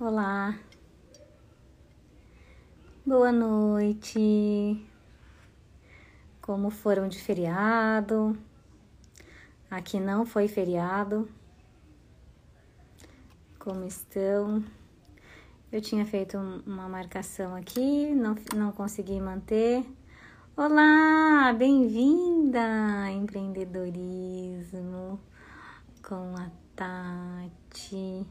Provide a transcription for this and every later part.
Olá. Boa noite. Como foram de feriado? Aqui não foi feriado. Como estão? Eu tinha feito uma marcação aqui, não, não consegui manter. Olá, bem-vinda! Empreendedorismo com a Tati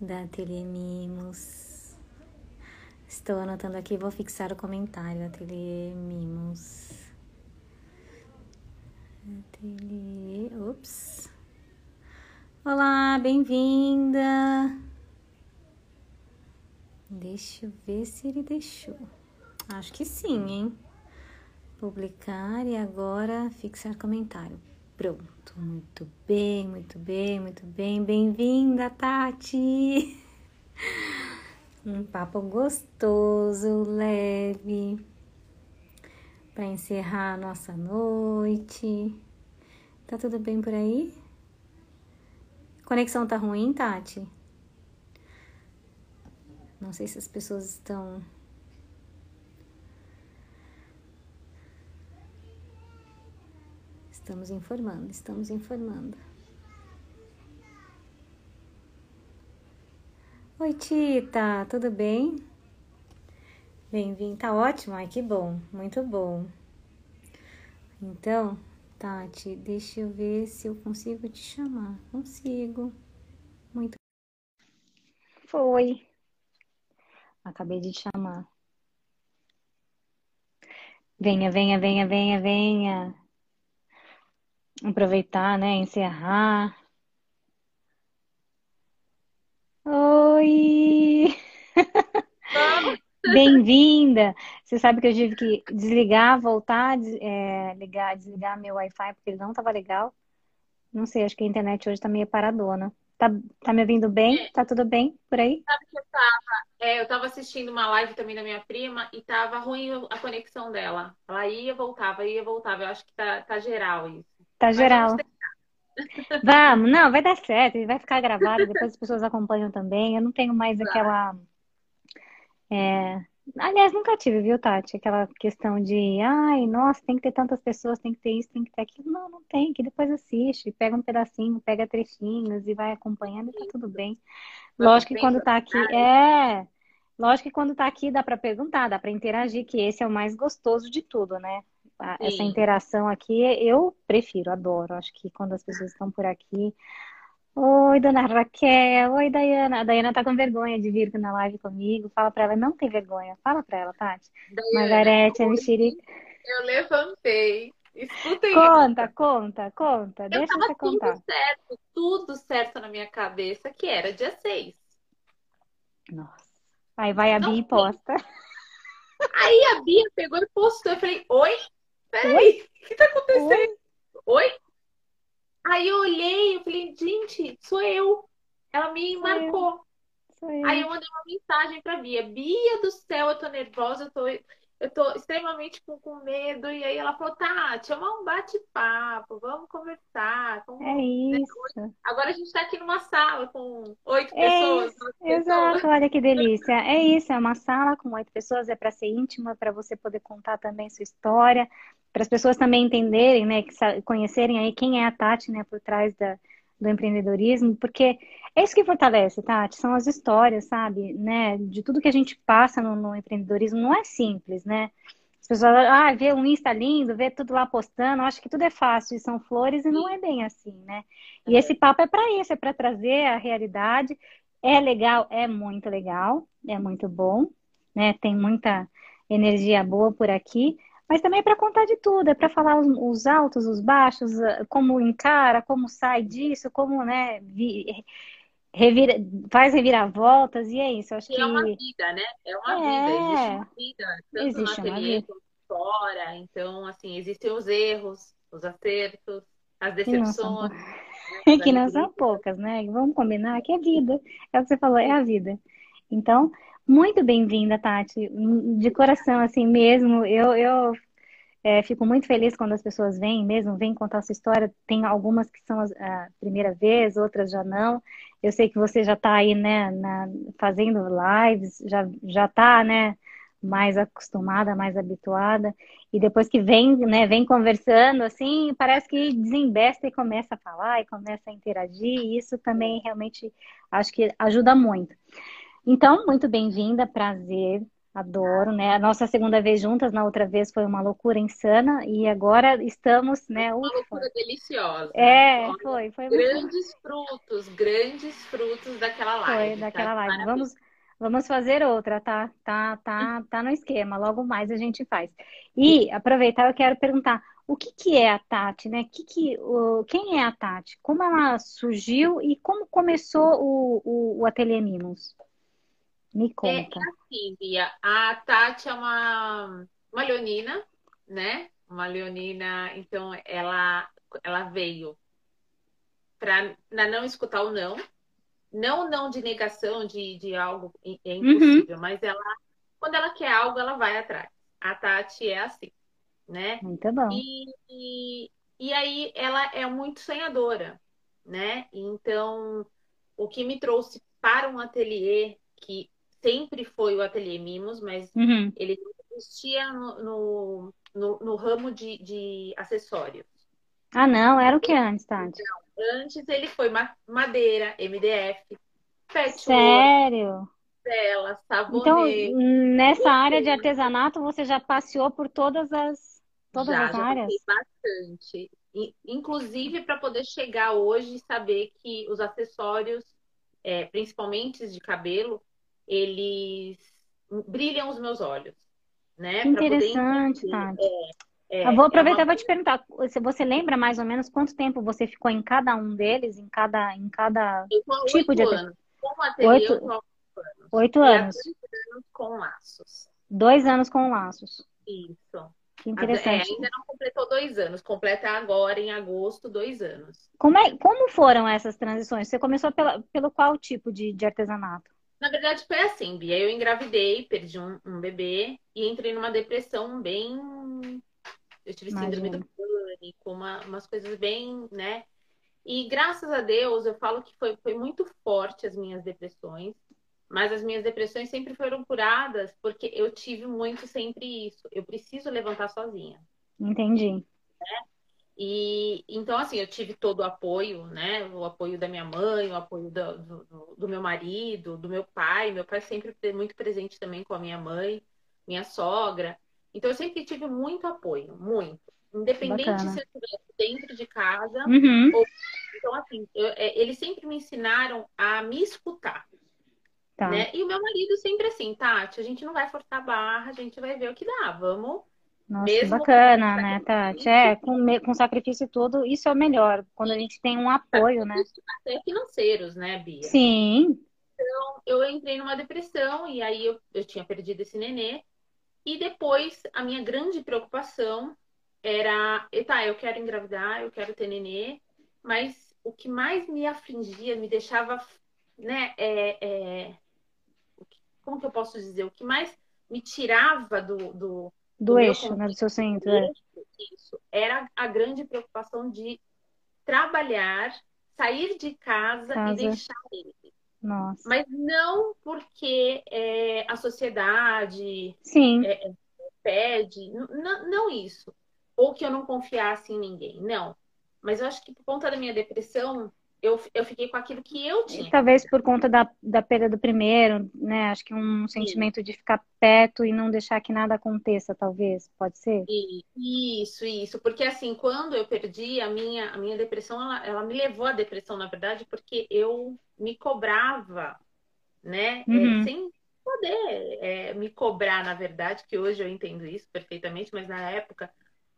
da Ateliê Mimos. Estou anotando aqui, vou fixar o comentário, Ateliê Mimos. Ateliê, ups. Olá, bem-vinda. Deixa eu ver se ele deixou. Acho que sim, hein? Publicar e agora fixar comentário. Pronto, muito bem, muito bem, muito bem. Bem-vinda, Tati! Um papo gostoso, leve, para encerrar a nossa noite. Tá tudo bem por aí? Conexão tá ruim, Tati? Não sei se as pessoas estão Estamos informando, estamos informando. Oi, Tita, tudo bem? Bem-vindo, tá ótimo, ai que bom, muito bom. Então, Tati, deixa eu ver se eu consigo te chamar. Consigo. Muito. Foi. Acabei de te chamar. Venha, venha, venha, venha, venha aproveitar, né? Encerrar. Oi! Bem-vinda! Você sabe que eu tive que desligar, voltar, é, ligar, desligar meu Wi-Fi porque ele não estava legal. Não sei, acho que a internet hoje está meio paradona. Tá, tá me ouvindo bem? Tá tudo bem por aí? Sabe que eu tava, é, eu tava assistindo uma live também da minha prima e tava ruim a conexão dela. Ela ia, voltava, ia, voltava. Eu acho que tá, tá geral isso. Tá geral. Vamos, não, vai dar certo, vai ficar gravado, depois as pessoas acompanham também. Eu não tenho mais aquela. É... Aliás, nunca tive, viu, Tati? Aquela questão de, ai, nossa, tem que ter tantas pessoas, tem que ter isso, tem que ter aquilo. Não, não tem, que depois assiste, pega um pedacinho, pega trechinhos e vai acompanhando e tá tudo bem. Lógico que quando tá aqui, é. Lógico que quando tá aqui dá para perguntar, dá para interagir, que esse é o mais gostoso de tudo, né? Essa interação aqui eu prefiro, adoro. Acho que quando as pessoas estão por aqui. Oi, dona Raquel. Oi, Dayana. A Dayana tá com vergonha de vir na live comigo. Fala pra ela, não tem vergonha. Fala pra ela, Tati. Dayana, Margarete, a mexerica. Eu levantei. Escutem Conta, isso. conta, conta. Eu Deixa você contar. Tudo certo, tudo certo na minha cabeça, que era dia 6. Nossa. Aí vai a Bia e posta. Aí a Bia pegou e postou. Eu falei, oi? Peraí, o que tá acontecendo? Oi? Oi? Aí eu olhei e falei, gente, sou eu. Ela me sou marcou. Eu. Eu. Aí eu mandei uma mensagem pra Bia. Bia do céu, eu tô nervosa, eu tô eu tô extremamente com, com medo. E aí ela falou, tá, chama um bate-papo, vamos conversar. Vamos... É isso. Agora a gente tá aqui numa sala com oito é pessoas. Exato, pessoas. olha que delícia. É isso, é uma sala com oito pessoas, é para ser íntima, para você poder contar também sua história, para as pessoas também entenderem, né, conhecerem aí quem é a Tati, né, por trás da, do empreendedorismo, porque é isso que fortalece, Tati, são as histórias, sabe, né, de tudo que a gente passa no, no empreendedorismo, não é simples, né, as pessoas, ah, vê um Insta lindo, vê tudo lá postando, acho que tudo é fácil e são flores e não é bem assim, né, e esse papo é para isso, é para trazer a realidade, é legal, é muito legal, é muito bom, né, tem muita energia boa por aqui, mas também é para contar de tudo, é para falar os, os, altos, os baixos, eh, como encara, como sai disso, como, né, vi, revira, faz reviravoltas, e é isso. acho e que... é uma vida, né? É uma é... vida, existe uma vida, tanto existe no ateliê quanto fora. Então, assim, existem os erros, os acertos, as decepções. Que não são, que não são poucas, né? Vamos combinar que é vida. É o que você falou, é a vida. Então, muito bem-vinda, Tati. De coração, assim mesmo. Eu, eu É, fico muito feliz quando as pessoas vêm mesmo, vêm contar sua história. Tem algumas que são a primeira vez, outras já não. Eu sei que você já está aí, né, na, fazendo lives, já já está, né, mais acostumada, mais habituada. E depois que vem, né, vem conversando, assim, parece que desembesta e começa a falar e começa a interagir. E isso também realmente acho que ajuda muito. Então, muito bem-vinda, prazer, adoro, né? A nossa segunda vez juntas, na outra vez foi uma loucura insana e agora estamos, né? Uma loucura deliciosa. É, foi, foi grandes muito... frutos, grandes frutos daquela live. Foi daquela tá? live. Vamos Vamos fazer outra, tá? Tá, tá, tá no esquema. Logo mais a gente faz. E aproveitar, eu quero perguntar o que, que é a Tati, né? Que que, o, quem é a Tati? Como ela surgiu e como começou o, o, o Ateliê Mimos? Me conta. É, é assim, Bia. A Tati é uma, uma leonina, né? Uma leonina, então ela, ela veio para não escutar o não, não não de negação de, de algo é uhum. impossível, uhum. mas ela quando ela quer algo, ela vai atrás. A Tati é assim, né? Muito bom. E, e, e aí ela é muito sonhadora, né? Então, o que me trouxe para um ateliê que sempre foi o ateliê Mimos, mas uhum. ele existia no, no, no, no ramo de, de acessórios. Ah, não? Era o que antes, Tati? Não, antes ele foi madeira, MDF, patchwork, Sério? tela, sabonete. Então, nessa área de artesanato, você já passeou por todas as, todas já, as já áreas? bastante. Inclusive para poder chegar hoje e saber que os acessórios, é, principalmente de cabelo, eles brilham os meus olhos. Né? Que interessante, Tati. É, é, eu vou é aproveitar é uma... vou te perguntar, você lembra mais ou menos quanto tempo você ficou em cada um deles, em cada, em cada tipo de anos. Com ateliê, oito... Eu anos. Oito anos. Dois anos com laços. Dois anos com laços. Isso. Que interessante. É, ainda não completou dois anos, completa agora em agosto dois anos. Como, é, como foram essas transições? Você começou pela, pelo qual tipo de, de artesanato? Na verdade, foi assim, Bia. Eu engravidei, perdi um, um bebê e entrei numa depressão bem eu tive síndrome do pânico, uma, umas coisas bem, né? E graças a Deus, eu falo que foi, foi muito forte as minhas depressões, mas as minhas depressões sempre foram curadas porque eu tive muito sempre isso. Eu preciso levantar sozinha. Entendi. Né? E então, assim, eu tive todo o apoio, né? O apoio da minha mãe, o apoio do, do, do meu marido, do meu pai. Meu pai sempre muito presente também com a minha mãe, minha sogra. Então, eu sempre tive muito apoio, muito. Independente Bacana. se eu estivesse dentro de casa. Uhum. Ou... Então, assim, eu, é, eles sempre me ensinaram a me escutar. Tá. Né? E o meu marido sempre assim, Tati, a gente não vai forçar a barra, a gente vai ver o que dá. Vamos. Nossa, Mesmo bacana, né, Tati? É, com, com sacrifício e tudo, isso é o melhor. Quando a gente tem um apoio, né? Até financeiros, né, Bia? Sim. Então, eu entrei numa depressão e aí eu, eu tinha perdido esse nenê. E depois, a minha grande preocupação era, tá, eu quero engravidar, eu quero ter nenê, mas o que mais me afligia, me deixava, né, é, é, como que eu posso dizer? O que mais me tirava do... Do, do, do eixo, né, do seu centro. É. Isso, era a grande preocupação de trabalhar, sair de casa, casa. e deixar ele. Nossa. Mas não porque é, a sociedade Sim. É, pede, não, não isso. Ou que eu não confiasse em ninguém, não. Mas eu acho que por conta da minha depressão, eu, eu fiquei com aquilo que eu tinha. Talvez por conta da, da perda do primeiro, né? Acho que um sentimento Sim. de ficar perto e não deixar que nada aconteça, talvez, pode ser? Isso, isso. Porque assim, quando eu perdi a minha, a minha depressão, ela, ela me levou à depressão, na verdade, porque eu me cobrava, né? É, uhum. É, sem poder é, me cobrar, na verdade, que hoje eu entendo isso perfeitamente, mas na época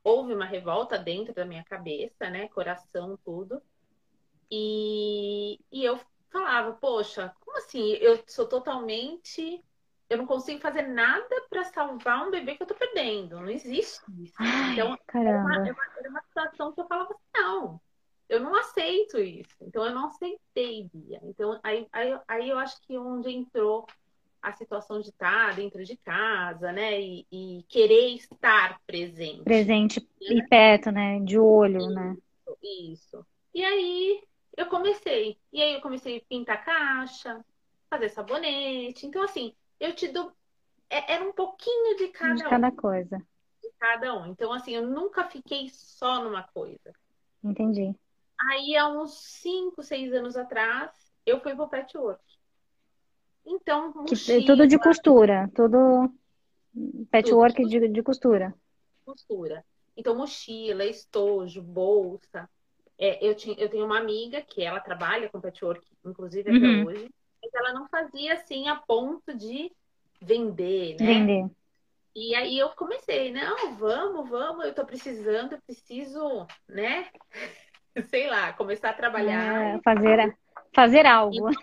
houve uma revolta dentro da minha cabeça, né? Coração, tudo. E, e eu falava, poxa, como assim? Eu sou totalmente. Eu não consigo fazer nada para salvar um bebê que eu tô perdendo. Não existe isso. Ai, então, era uma, era, uma, era uma situação que eu falava assim, não, eu não aceito isso. Então, eu não aceitei, Bia. Então, aí, aí, aí eu acho que onde entrou a situação de estar dentro de casa, né? E, e querer estar presente. Presente né? e perto, né? De olho, isso, né? Isso. E aí eu comecei. E aí eu comecei a pintar caixa, fazer sabonete. Então, assim, eu te dou. É, era um pouquinho de cada De cada um. coisa. De cada um. Então, assim, eu nunca fiquei só numa coisa. Entendi. Aí, há uns 5, 6 anos atrás, eu fui pro patchwork. Então, mochila, Tudo de costura, tudo patchwork tudo, de, de costura. Costura. Então, mochila, estojo, bolsa. É, eu, tinha, eu tenho uma amiga que ela trabalha com patchwork, inclusive até uhum. hoje, mas ela não fazia assim a ponto de vender, né? Vender. E aí eu comecei, não, vamos, vamos, eu tô precisando, eu preciso, né? Sei lá, começar a trabalhar. É, fazer, fazer algo. E,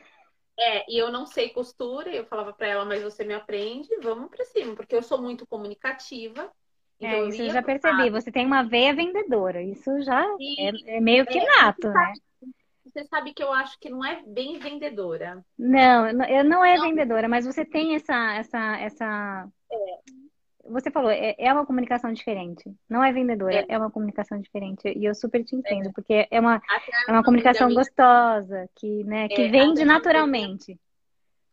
é, e eu não sei costura, eu falava para ela, mas você me aprende, vamos para cima, porque eu sou muito comunicativa. Então é, isso eu já percebi. Você tem uma veia vendedora. Isso já é, é, meio que é, nato, né? Você sabe que eu acho que não é bem vendedora. Não, eu não é não. vendedora, mas você tem essa, essa, essa. É. Você falou, é, é uma comunicação diferente. Não é vendedora, é, é uma comunicação diferente. E eu super te entendo, porque é uma, é uma comunicação gostosa, que, né, que vende naturalmente.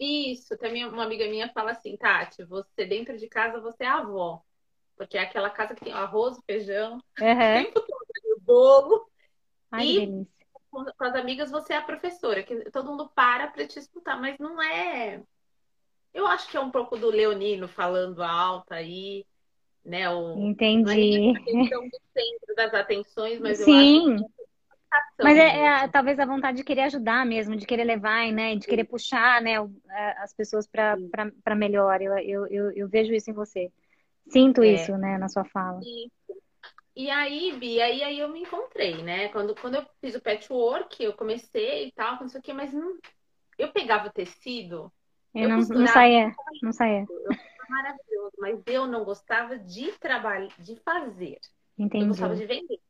Isso, também uma amiga minha fala assim, Tati, você dentro de casa você é avó. Porque é aquela casa que tem arroz, feijão, uhum. o tempo todo, bolo. Ai, e delícia. Com, as amigas você é a professora, que todo mundo para para te escutar, mas não é. Eu acho que é um pouco do Leonino falando alto aí, né? O, Entendi. Não é do centro das atenções, mas Sim. eu acho que mas é, é, talvez a vontade de querer ajudar mesmo, de querer levar, né? De querer puxar, né? As pessoas para melhor. Eu, eu, eu, vejo isso em você. Sinto é. isso, né, na sua fala. E, e aí, Bia, aí, aí eu me encontrei, né? Quando, quando eu fiz o patchwork, eu comecei e tal, não sei o quê, mas não, eu pegava o tecido. Eu, eu não, não saía, não saía. Maravilhoso, mas eu não gostava de trabalhar, de fazer. Entendi. Eu gostava de vender.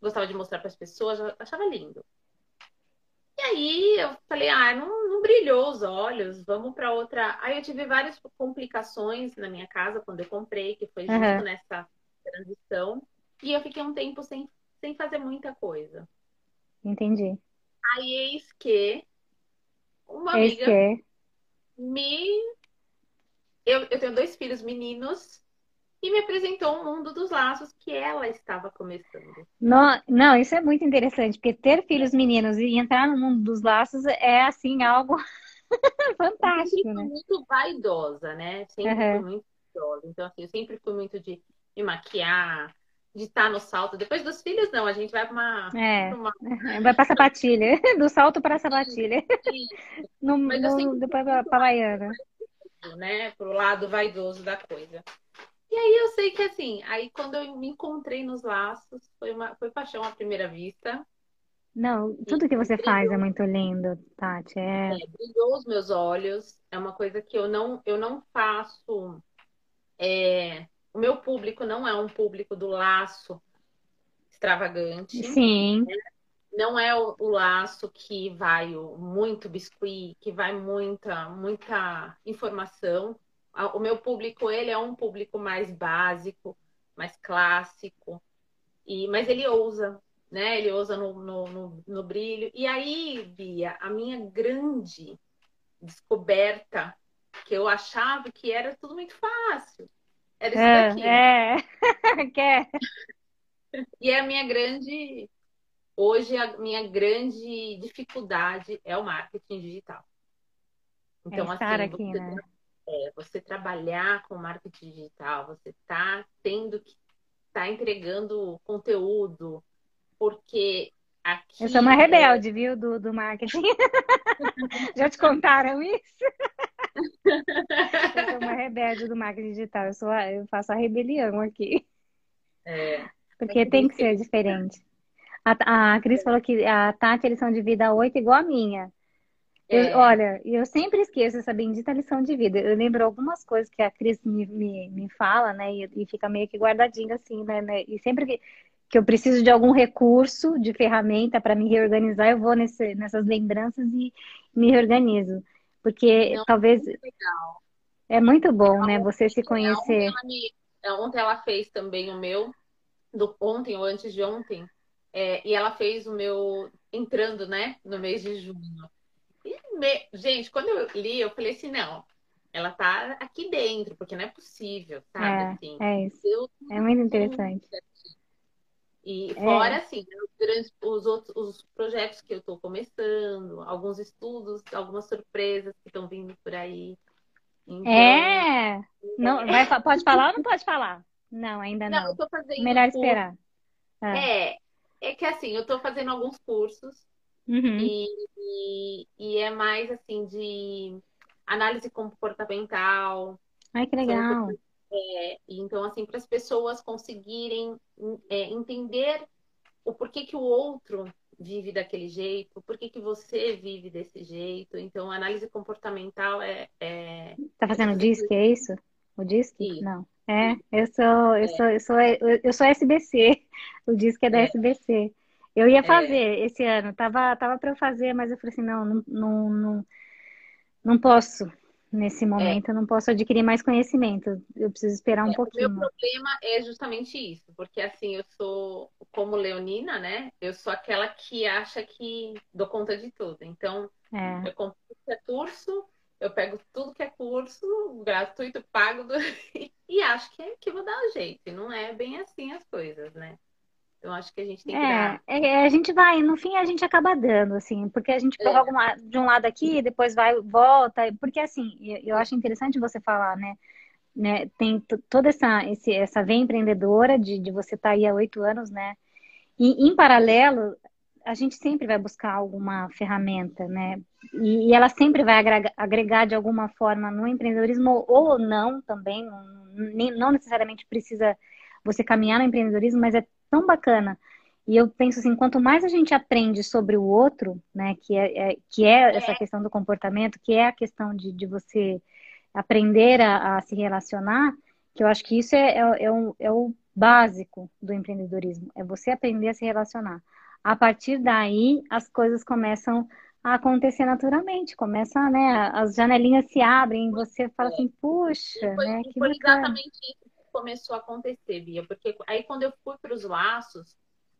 Gostava de mostrar para as pessoas, achava lindo. E aí eu falei, ah, não, não brilhou os olhos, vamos para outra. Aí eu tive várias complicações na minha casa quando eu comprei, que foi justo uhum. nessa transição. E eu fiquei um tempo sem, sem fazer muita coisa. Entendi. Aí eis que uma eis amiga que... me. Eu, eu tenho dois filhos meninos e me apresentou um mundo dos laços que ela estava começando. Não, não, isso é muito interessante, porque ter filhos meninos e entrar no mundo dos laços é assim algo fantástico, eu né? muito vaidosa, né? Sempre uhum. fui muito vaidosa. Então, assim, eu sempre fui muito de me maquiar, de estar no salto. Depois dos filhos, não, a gente vai para uma, é, uma... Vai para sapatilha, do salto para a sapatilha. no, Mas no, depois para a baiana. Né? Pro lado vaidoso da coisa. E aí eu sei que assim, aí quando eu me encontrei nos laços, foi uma foi paixão à primeira vista. Não, tudo que você faz é muito lindo, Tati. É... é... brilhou os meus olhos. É uma coisa que eu não eu não faço. É... O meu público não é um público do laço extravagante. Sim. Né? Não é o, o, laço que vai o, muito biscuit, que vai muita muita informação o meu público ele é um público mais básico, mais clássico, e mas ele ousa, né? Ele ousa no, no, no, no brilho. E aí, Bia, a minha grande descoberta que eu achava que era tudo muito fácil. Era isso é, daqui. É, quer. E a minha grande hoje a minha grande dificuldade é o marketing digital. Então, é assim, aqui, né? É, você trabalhar com marketing digital, você está tendo que estar tá entregando conteúdo, porque aqui. Eu sou uma rebelde, viu, do, do marketing. Já te contaram isso? eu sou uma rebelde do marketing digital. Eu, sou a, eu faço a rebelião aqui. É. Porque tem que ser diferente. A, a Cris falou que a Tati, eles são de vida 8 igual a minha. Eu, é. Olha, eu sempre esqueço essa bendita lição de vida. Eu lembro algumas coisas que a Cris me, me, me fala, né? E, e fica meio que guardadinha assim, né? né? E sempre que, que eu preciso de algum recurso, de ferramenta para me reorganizar, eu vou nesse, nessas lembranças e me reorganizo. Porque Não, talvez muito legal. é muito bom, Ela né? Você se conhecer. ela me- é, ontem ela fez também o meu, do ontem ou antes de ontem, é, e ela fez o meu entrando, né, no mês de junho. Gente, quando eu li, eu falei assim, não, ela tá aqui dentro, porque não é possível, sabe? É, Assim, é isso. deu É muito interessante. E É. fora, assim, né, os, outros os projetos que eu estou começando, alguns estudos, algumas surpresas que estão vindo por aí. Então, É. Não, vai, pode falar ou não pode falar? Não, ainda não, eu não. Melhor curso. esperar. Ah, É, é que assim, eu estou fazendo alguns cursos uhum. e, e, e é mais assim de análise comportamental. Ai, que legal. é, então, assim, para as pessoas conseguirem é, entender o porquê que o outro vive daquele jeito, por que que você vive desse jeito. Então, análise comportamental é, é, Tá fazendo é disque, é isso? O disque? Isso. Não. É, eu sou, eu sou, eu sou, eu sou SBC. O disque é da É. SBC. Eu ia É. fazer esse ano, tava, tava para eu fazer, mas eu falei assim, não, não, não, não, não posso. Nesse momento, eu não posso adquirir mais conhecimento. Eu preciso esperar um É, o meu pouquinho. problema é justamente isso, porque assim, eu sou, como leonina, né? Eu sou aquela que acha que dou conta de tudo. Então, É. eu compro é curso, eu pego tudo que é curso, gratuito, pago, do- e acho que, que vou dar um jeito. E não é bem assim as coisas, né? Então, acho que a gente tem que É, dar. é, a gente vai, no fim a gente acaba dando, assim, porque a gente É. prorroga uma- de um lado aqui, depois vai, volta, porque assim, eu, eu acho interessante você falar, né, né, tem toda essa, esse, essa veia empreendedora de, de você estar aí há oito anos, né, e em paralelo, a gente sempre vai buscar alguma ferramenta, né, e, e ela sempre vai agregar, agregar de alguma forma no empreendedorismo ou não também, não, nem- não necessariamente precisa você caminhar no empreendedorismo, mas é tão bacana. E eu penso assim, quanto mais a gente aprende sobre o outro, né, que é, é- que é essa questão do comportamento, que é a questão de, de você aprender a, a se relacionar, que eu acho que isso é, é, é o, é o básico do empreendedorismo, é você aprender a se relacionar. A partir daí, as coisas começam a acontecer naturalmente, começa, né, as janelinhas se abrem você fala assim, puxa, E foi, né, que foi bacana. exatamente isso começou a acontecer, Bia, porque aí quando eu fui para os laços,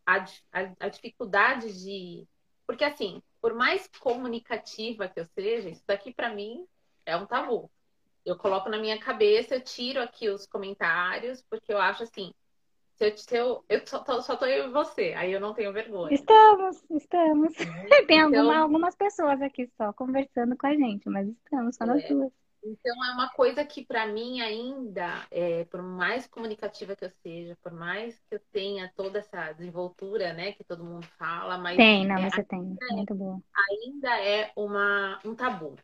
a, a, a dificuldade de. Porque assim, por mais comunicativa que eu seja, isso daqui para mim é um tabu. Eu coloco na minha cabeça, eu tiro aqui os comentários, porque eu acho assim, se eu, se eu, eu só, tô- só tô eu e você, aí eu não tenho vergonha. Estamos, estamos. Tem Então- alguma- algumas pessoas aqui só conversando com a gente, mas estamos só nós É. duas. Então é uma coisa que para mim ainda, é, por mais comunicativa que eu seja, por mais que eu tenha toda essa desenvoltura, né, que todo mundo fala, mas Tem, não, é, você tem. Muito bom. ainda é uma, um tabu.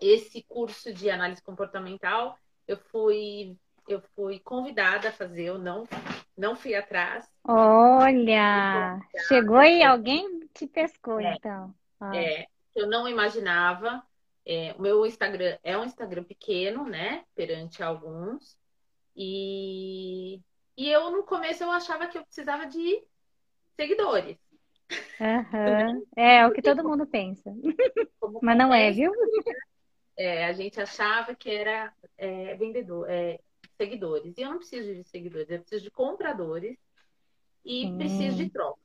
Esse curso de análise comportamental, eu fui eu fui convidada a fazer, eu não não fui atrás. Olha, chegou aí, alguém te pescou, É. então. Ó. É, eu não imaginava. É, o meu Instagram é um Instagram pequeno, né? Perante alguns. E, e eu, no começo, eu achava que eu precisava de seguidores. Aham. É o que todo mundo pensa. Como Mas não é, viu? é, a gente achava que era é, vendedor, é, seguidores. E eu não preciso de seguidores, eu preciso de compradores e Sim. preciso de troca,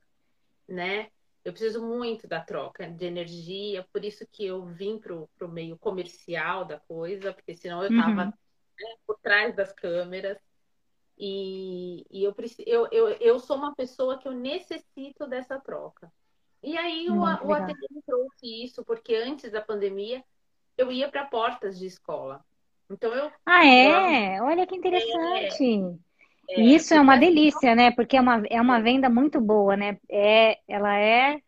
né? Eu preciso muito da troca de energia, por isso que eu vim pro, pro meio comercial da coisa, porque senão eu tava Uhum. né, por trás das câmeras. E, e eu, eu, eu, eu sou uma pessoa que eu necessito dessa troca. E aí o, Muito o me trouxe isso, porque antes da pandemia eu ia para portas de escola. Então eu Ah, é? Olha que interessante. É, Isso é uma delícia, né? Porque é uma, é uma venda muito boa, né? É, ela é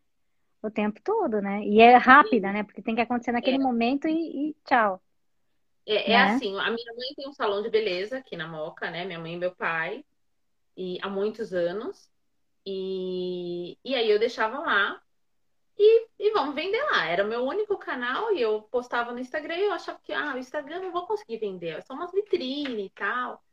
o tempo todo, né? E é rápida, né? Porque tem que acontecer naquele momento e, e tchau. É, é Né? assim, a minha mãe tem um salão de beleza aqui na Moca, né? Minha mãe e meu pai, e há muitos anos. E, e aí eu deixava lá e, e vamos vender lá. Era o meu único canal e eu postava no Instagram e eu achava que ah, o Instagram eu não vou conseguir vender, é só umas vitrine e tal.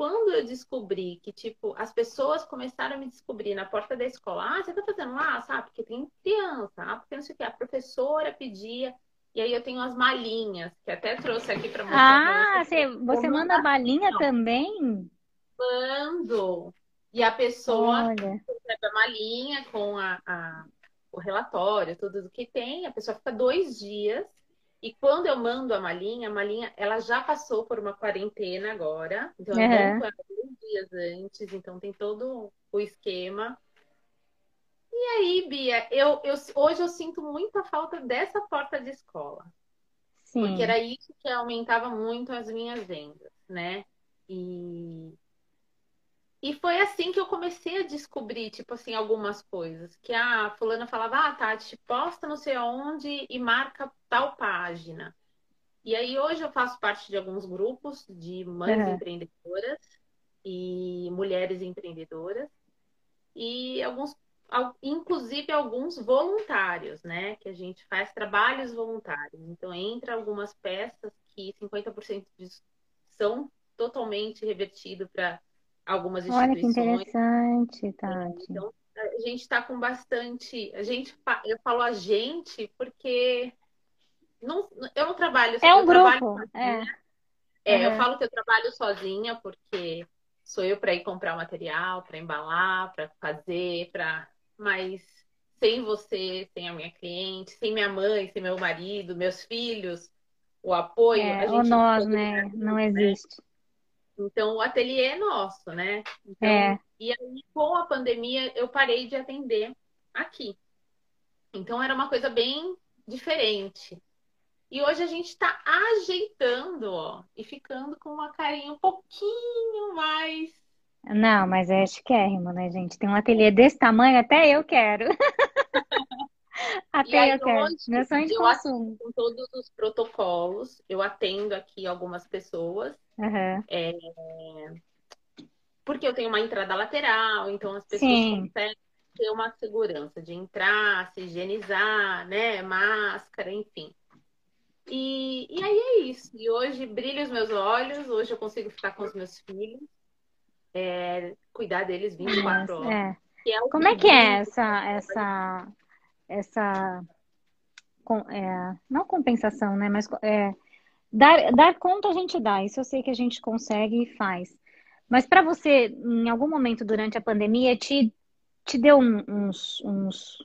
Quando eu descobri que, tipo, as pessoas começaram a me descobrir na porta da escola, ah, você tá fazendo lá, sabe? Porque tem criança, ah, porque não sei o que, a professora pedia. E aí eu tenho as malinhas, que até trouxe aqui para mostrar. Ah, você, você manda balinha também? Mando. E a pessoa Olha. recebe a malinha com a, a, o relatório, tudo do que tem. A pessoa fica dois dias. E quando eu mando a malinha, a malinha, ela já passou por uma quarentena agora. Então, eu uhum. mando dois dias antes. Então, tem todo o esquema. E aí, Bia, eu, eu, hoje eu sinto muita falta dessa porta de escola. Sim. Porque era isso que aumentava muito as minhas vendas, né? E, e foi assim que eu comecei a descobrir, tipo assim, algumas coisas. Que a fulana falava, ah, Tati, posta não sei aonde e marca tal página. E aí hoje eu faço parte de alguns grupos de mães uhum. empreendedoras e mulheres empreendedoras e alguns inclusive alguns voluntários, né? Que a gente faz trabalhos voluntários. Então, entra algumas peças que 50% são totalmente revertidos para algumas instituições. Olha que interessante, Tati. Então, a gente está com bastante. A gente, eu falo a gente porque não, eu não trabalho. É um grupo. É. é uhum. eu falo que eu trabalho sozinha porque sou eu para ir comprar material, para embalar, para fazer, para mas sem você, sem a minha cliente, sem minha mãe, sem meu marido, meus filhos, o apoio. É, a gente ou nós, né? Não né? existe. Então, o ateliê é nosso, né? Então, é. E aí, com a pandemia, eu parei de atender aqui. Então, era uma coisa bem diferente. E hoje a gente está ajeitando, ó, e ficando com uma carinha um pouquinho mais não, mas é chiquérrimo, né, gente? Tem um ateliê desse tamanho, até eu quero. até aí. Hoje, Meu sonho de eu consumo. Com todos os protocolos, eu atendo aqui algumas pessoas. Uhum. É... Porque eu tenho uma entrada lateral, então as pessoas Sim. conseguem ter uma segurança de entrar, se higienizar, né? Máscara, enfim. E, e aí é isso. E hoje brilha os meus olhos, hoje eu consigo ficar com os meus filhos é, cuidar deles 24 horas. É. é Como é que é essa, essa, essa é, não compensação, né? Mas é, dar, dar conta a gente dá, isso eu sei que a gente consegue e faz. Mas para você, em algum momento durante a pandemia, te, te deu uns, uns,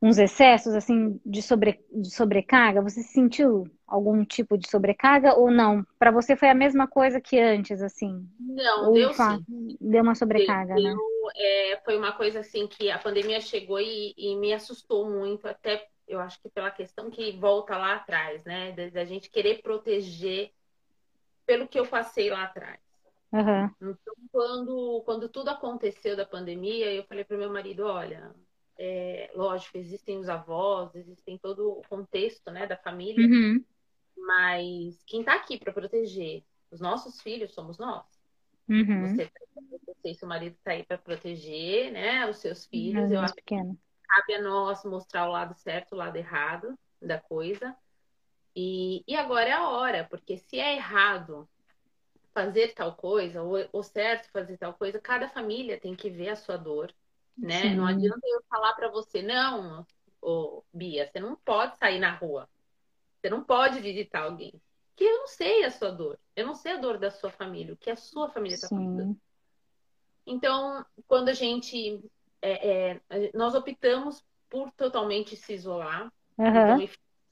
uns excessos assim de, sobre, de sobrecarga? Você sentiu algum tipo de sobrecarga ou não? Para você foi a mesma coisa que antes, assim? Não, deu sim. Deu uma sobrecarga, deu, né? É, foi uma coisa assim que a pandemia chegou e, e, me assustou muito, até eu acho que pela questão que volta lá atrás, né? Da gente querer proteger pelo que eu passei lá atrás. Uhum. Então, quando, quando tudo aconteceu da pandemia, eu falei para meu marido, olha, é, lógico, existem os avós, existem todo o contexto né, da família, uhum. mas quem está aqui para proteger os nossos filhos somos nós. Uhum. Você, tá você e seu marido está aí para proteger né, os seus filhos. Uhum, eu acho pequeno. que cabe a nós mostrar o lado certo, o lado errado da coisa. E, e agora é a hora, porque se é errado fazer tal coisa, ou, ou certo fazer tal coisa, cada família tem que ver a sua dor né? Sim. Não adianta eu falar para você, não, ô, Bia, você não pode sair na rua. Você não pode visitar alguém. Que eu não sei a sua dor. Eu não sei a dor da sua família, o que a sua família está passando. Então, quando a gente. É, é, nós optamos por totalmente se isolar. Uhum. Então,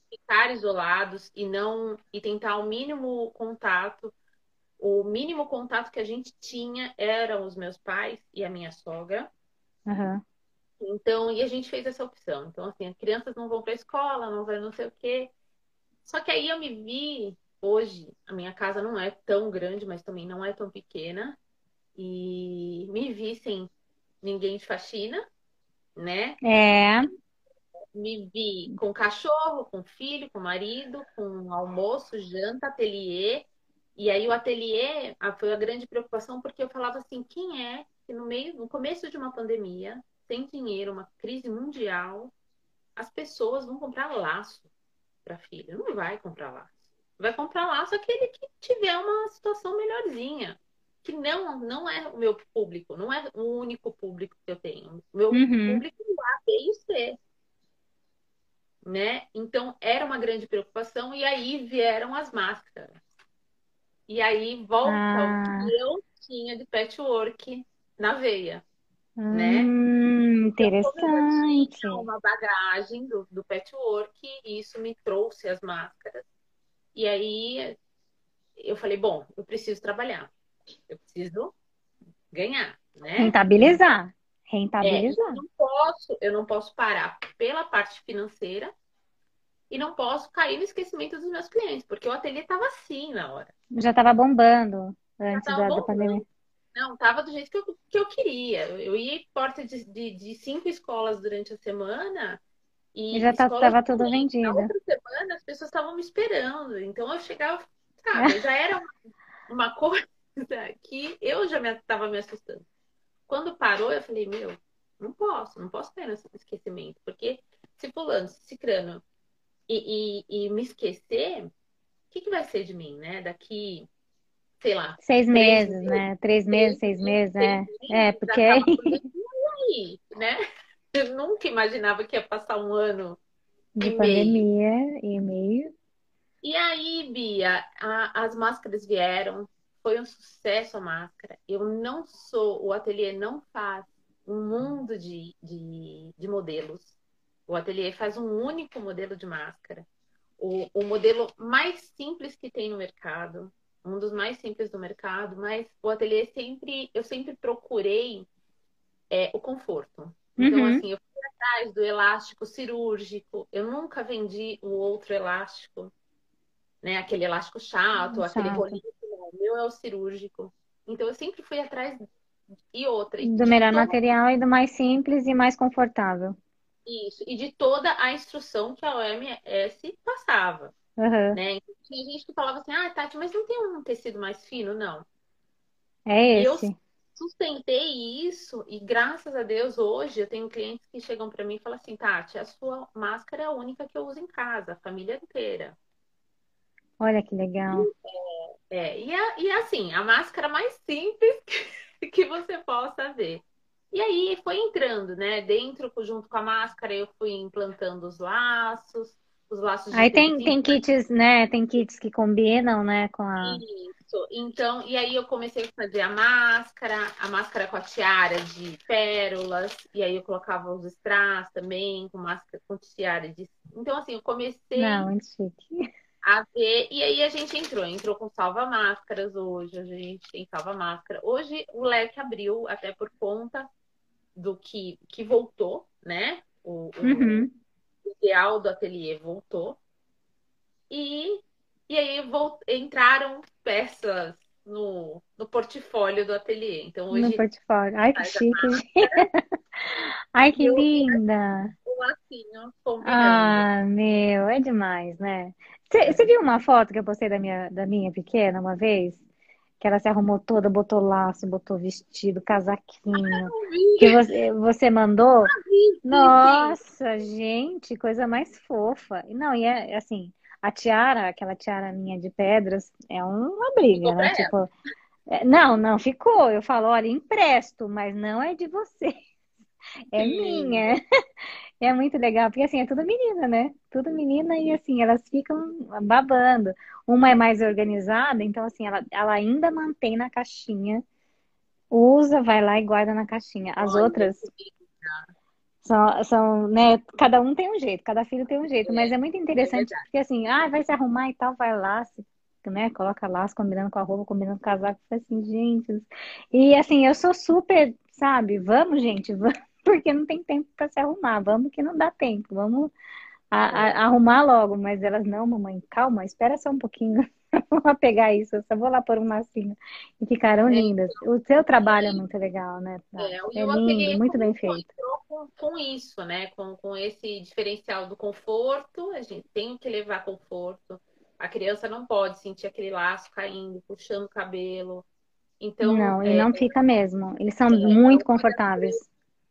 ficar isolados e não. e tentar o mínimo contato. O mínimo contato que a gente tinha eram os meus pais e a minha sogra. Uhum. Então, e a gente fez essa opção. Então, assim, as crianças não vão para a escola, não vão não sei o quê. Só que aí eu me vi, hoje, a minha casa não é tão grande, mas também não é tão pequena. E me vi sem ninguém de faxina, né? É. Me vi com cachorro, com filho, com marido, com almoço, janta, ateliê. E aí o ateliê foi a grande preocupação, porque eu falava assim, quem é que no meio, no começo de uma pandemia, sem dinheiro, uma crise mundial, as pessoas vão comprar laço para filha. Não vai comprar laço. Vai comprar laço aquele que tiver uma situação melhorzinha. Que não, não é o meu público, não é o único público que eu tenho. O meu uhum. público é A, B e C. né? Então era uma grande preocupação e aí vieram as máscaras. E aí volta ah. o que eu tinha de patchwork na veia, hum, né? interessante. Então, uma bagagem do, do patchwork e isso me trouxe as máscaras. E aí eu falei, bom, eu preciso trabalhar. Eu preciso ganhar, né? Rentabilizar. Rentabilizar. É, eu, não posso, eu não posso parar pela parte financeira e não posso cair no esquecimento dos meus clientes, porque o ateliê estava assim na hora. Já estava bombando antes da, bombando. da, pandemia. Não, estava do jeito que eu, que eu queria. Eu ia em porta de, de, de cinco escolas durante a semana e, já estava tá, tudo vendido. Na outra semana as pessoas estavam me esperando. Então eu chegava, sabe, já era uma, uma coisa que eu já estava me, me assustando. Quando parou, eu falei, meu, não posso, não posso ter nesse esquecimento, porque se fulano, se cicrano e, e, e, me esquecer, o que, que vai ser de mim, né? Daqui, sei lá. Seis meses, meses, né? Três meses, seis meses, é. É, porque. Aí, né? Eu nunca imaginava que ia passar um ano de pandemia meio. e meio. E aí, Bia, a, as máscaras vieram, foi um sucesso a máscara. Eu não sou, o ateliê não faz um mundo de, de, de modelos. O ateliê faz um único modelo de máscara. O, o modelo mais simples que tem no mercado, um dos mais simples do mercado, mas o ateliê sempre, eu sempre procurei é, o conforto. Então, uhum. assim, eu fui atrás do elástico cirúrgico, eu nunca vendi o outro elástico, né? Aquele elástico chato, aquele rolinho o meu é o cirúrgico. Então eu sempre fui atrás e outra. do melhor material e do mais simples e mais confortável. Isso, e de toda a instrução que a OMS passava. Uhum. Né? Então, tinha gente que falava assim, ah, Tati, mas não tem um tecido mais fino? Não. É esse. Eu sustentei isso e graças a Deus hoje eu tenho clientes que chegam para mim e falam assim, Tati, a sua máscara é a única que eu uso em casa, a família inteira. Olha que legal. É, é, e, a, e assim, a máscara mais simples que, que você possa ver. E aí foi entrando, né? Dentro, junto com a máscara, eu fui implantando os laços, os laços Aí tem, tem kits, né? Tem kits que combinam, né? Com a. Isso. Então, e aí eu comecei a fazer a máscara, a máscara com a tiara de pérolas, e aí eu colocava os strass também, com máscara com tiara de. Então, assim, eu comecei. Não, é chique a ver. E aí a gente entrou, entrou com salva-máscaras hoje, a gente tem salva-máscara. Hoje o leque abriu até por conta do que, que voltou, né? O, uhum. o ideal do ateliê voltou. E, e aí entraram peças no, no portfólio do ateliê. Então hoje. No portfólio. Ai, que chique. Ai, que linda! O lacinho Ah, meu, é demais, né? Você viu uma foto que eu postei da minha, da minha pequena uma vez? Que ela se arrumou toda, botou laço, botou vestido, casaquinho. Ah, que você, você mandou? Vi, Nossa, gente, coisa mais fofa. Não, e é assim, a tiara, aquela tiara minha de pedras, é uma briga, né? Tipo, é, não, não ficou. Eu falo, olha, empresto, mas não é de você. É Sim. minha. É muito legal, porque assim, é tudo menina, né? Tudo menina e assim, elas ficam babando. Uma é mais organizada, então assim, ela, ela ainda mantém na caixinha, usa, vai lá e guarda na caixinha. As Olha, outras são, são, né? Cada um tem um jeito, cada filho tem um jeito, é, mas é muito interessante, é porque assim, ah, vai se arrumar e tal, vai lá, se, né? Coloca laço, combinando com a roupa, combinando com o casaco, assim, gente. E assim, eu sou super, sabe? Vamos, gente, vamos porque não tem tempo para se arrumar. Vamos que não dá tempo, vamos a, a, arrumar logo. Mas elas, não, mamãe, calma, espera só um pouquinho. Vou pegar isso, eu só vou lá pôr um lacinho. E ficaram é, lindas. Então, o seu trabalho é muito legal, né? É, é lindo, muito bem feito. Com, com isso, né? Com, com esse diferencial do conforto, a gente tem que levar conforto. A criança não pode sentir aquele laço caindo, puxando o cabelo. Então, não, é, e não fica mesmo. Eles são muito então, confortáveis.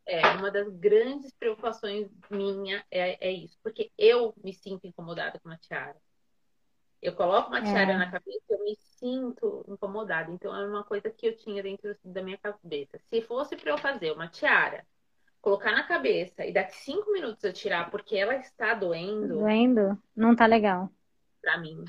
É, uma das grandes preocupações minha é, é isso, porque eu me sinto incomodada com uma tiara. Eu coloco uma tiara é. na cabeça eu me sinto incomodada. Então é uma coisa que eu tinha dentro da minha cabeça. Se fosse para eu fazer uma tiara colocar na cabeça e daqui cinco minutos eu tirar porque ela está doendo. Doendo? Não tá legal. Pra mim,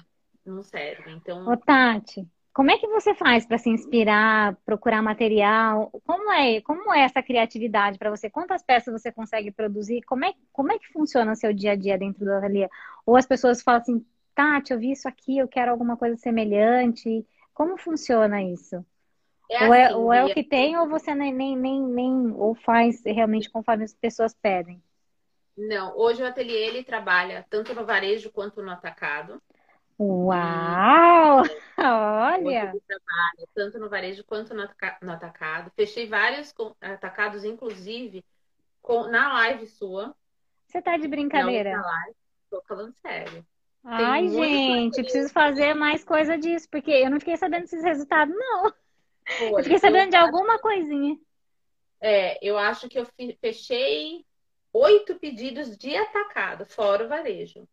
não serve. Então. Ô, Tati, como é que você faz para se inspirar, procurar material? Como é, como é essa criatividade para você? Quantas peças você consegue produzir? Como é, como é que funciona o seu dia a dia dentro do ateliê? Ou as pessoas falam assim, Tati, eu vi isso aqui, eu quero alguma coisa semelhante. Como funciona isso? É ou, é, assim, ou é o que tem, ou você nem, nem, nem, nem ou faz realmente conforme as pessoas pedem? Não, hoje o ateliê ele trabalha tanto no varejo quanto no atacado. Uau! Olha! Hoje trabalha tanto no varejo quanto no atacado. Fechei vários atacados, inclusive, com, na live sua. Você tá de brincadeira? Na live, tô falando sério. Ai, gente, preciso fazer mais coisa disso, porque eu não fiquei sabendo desses resultados, não. Foi, eu fiquei sabendo de alguma coisinha. É, eu acho que eu fechei oito pedidos de atacado, fora o varejo.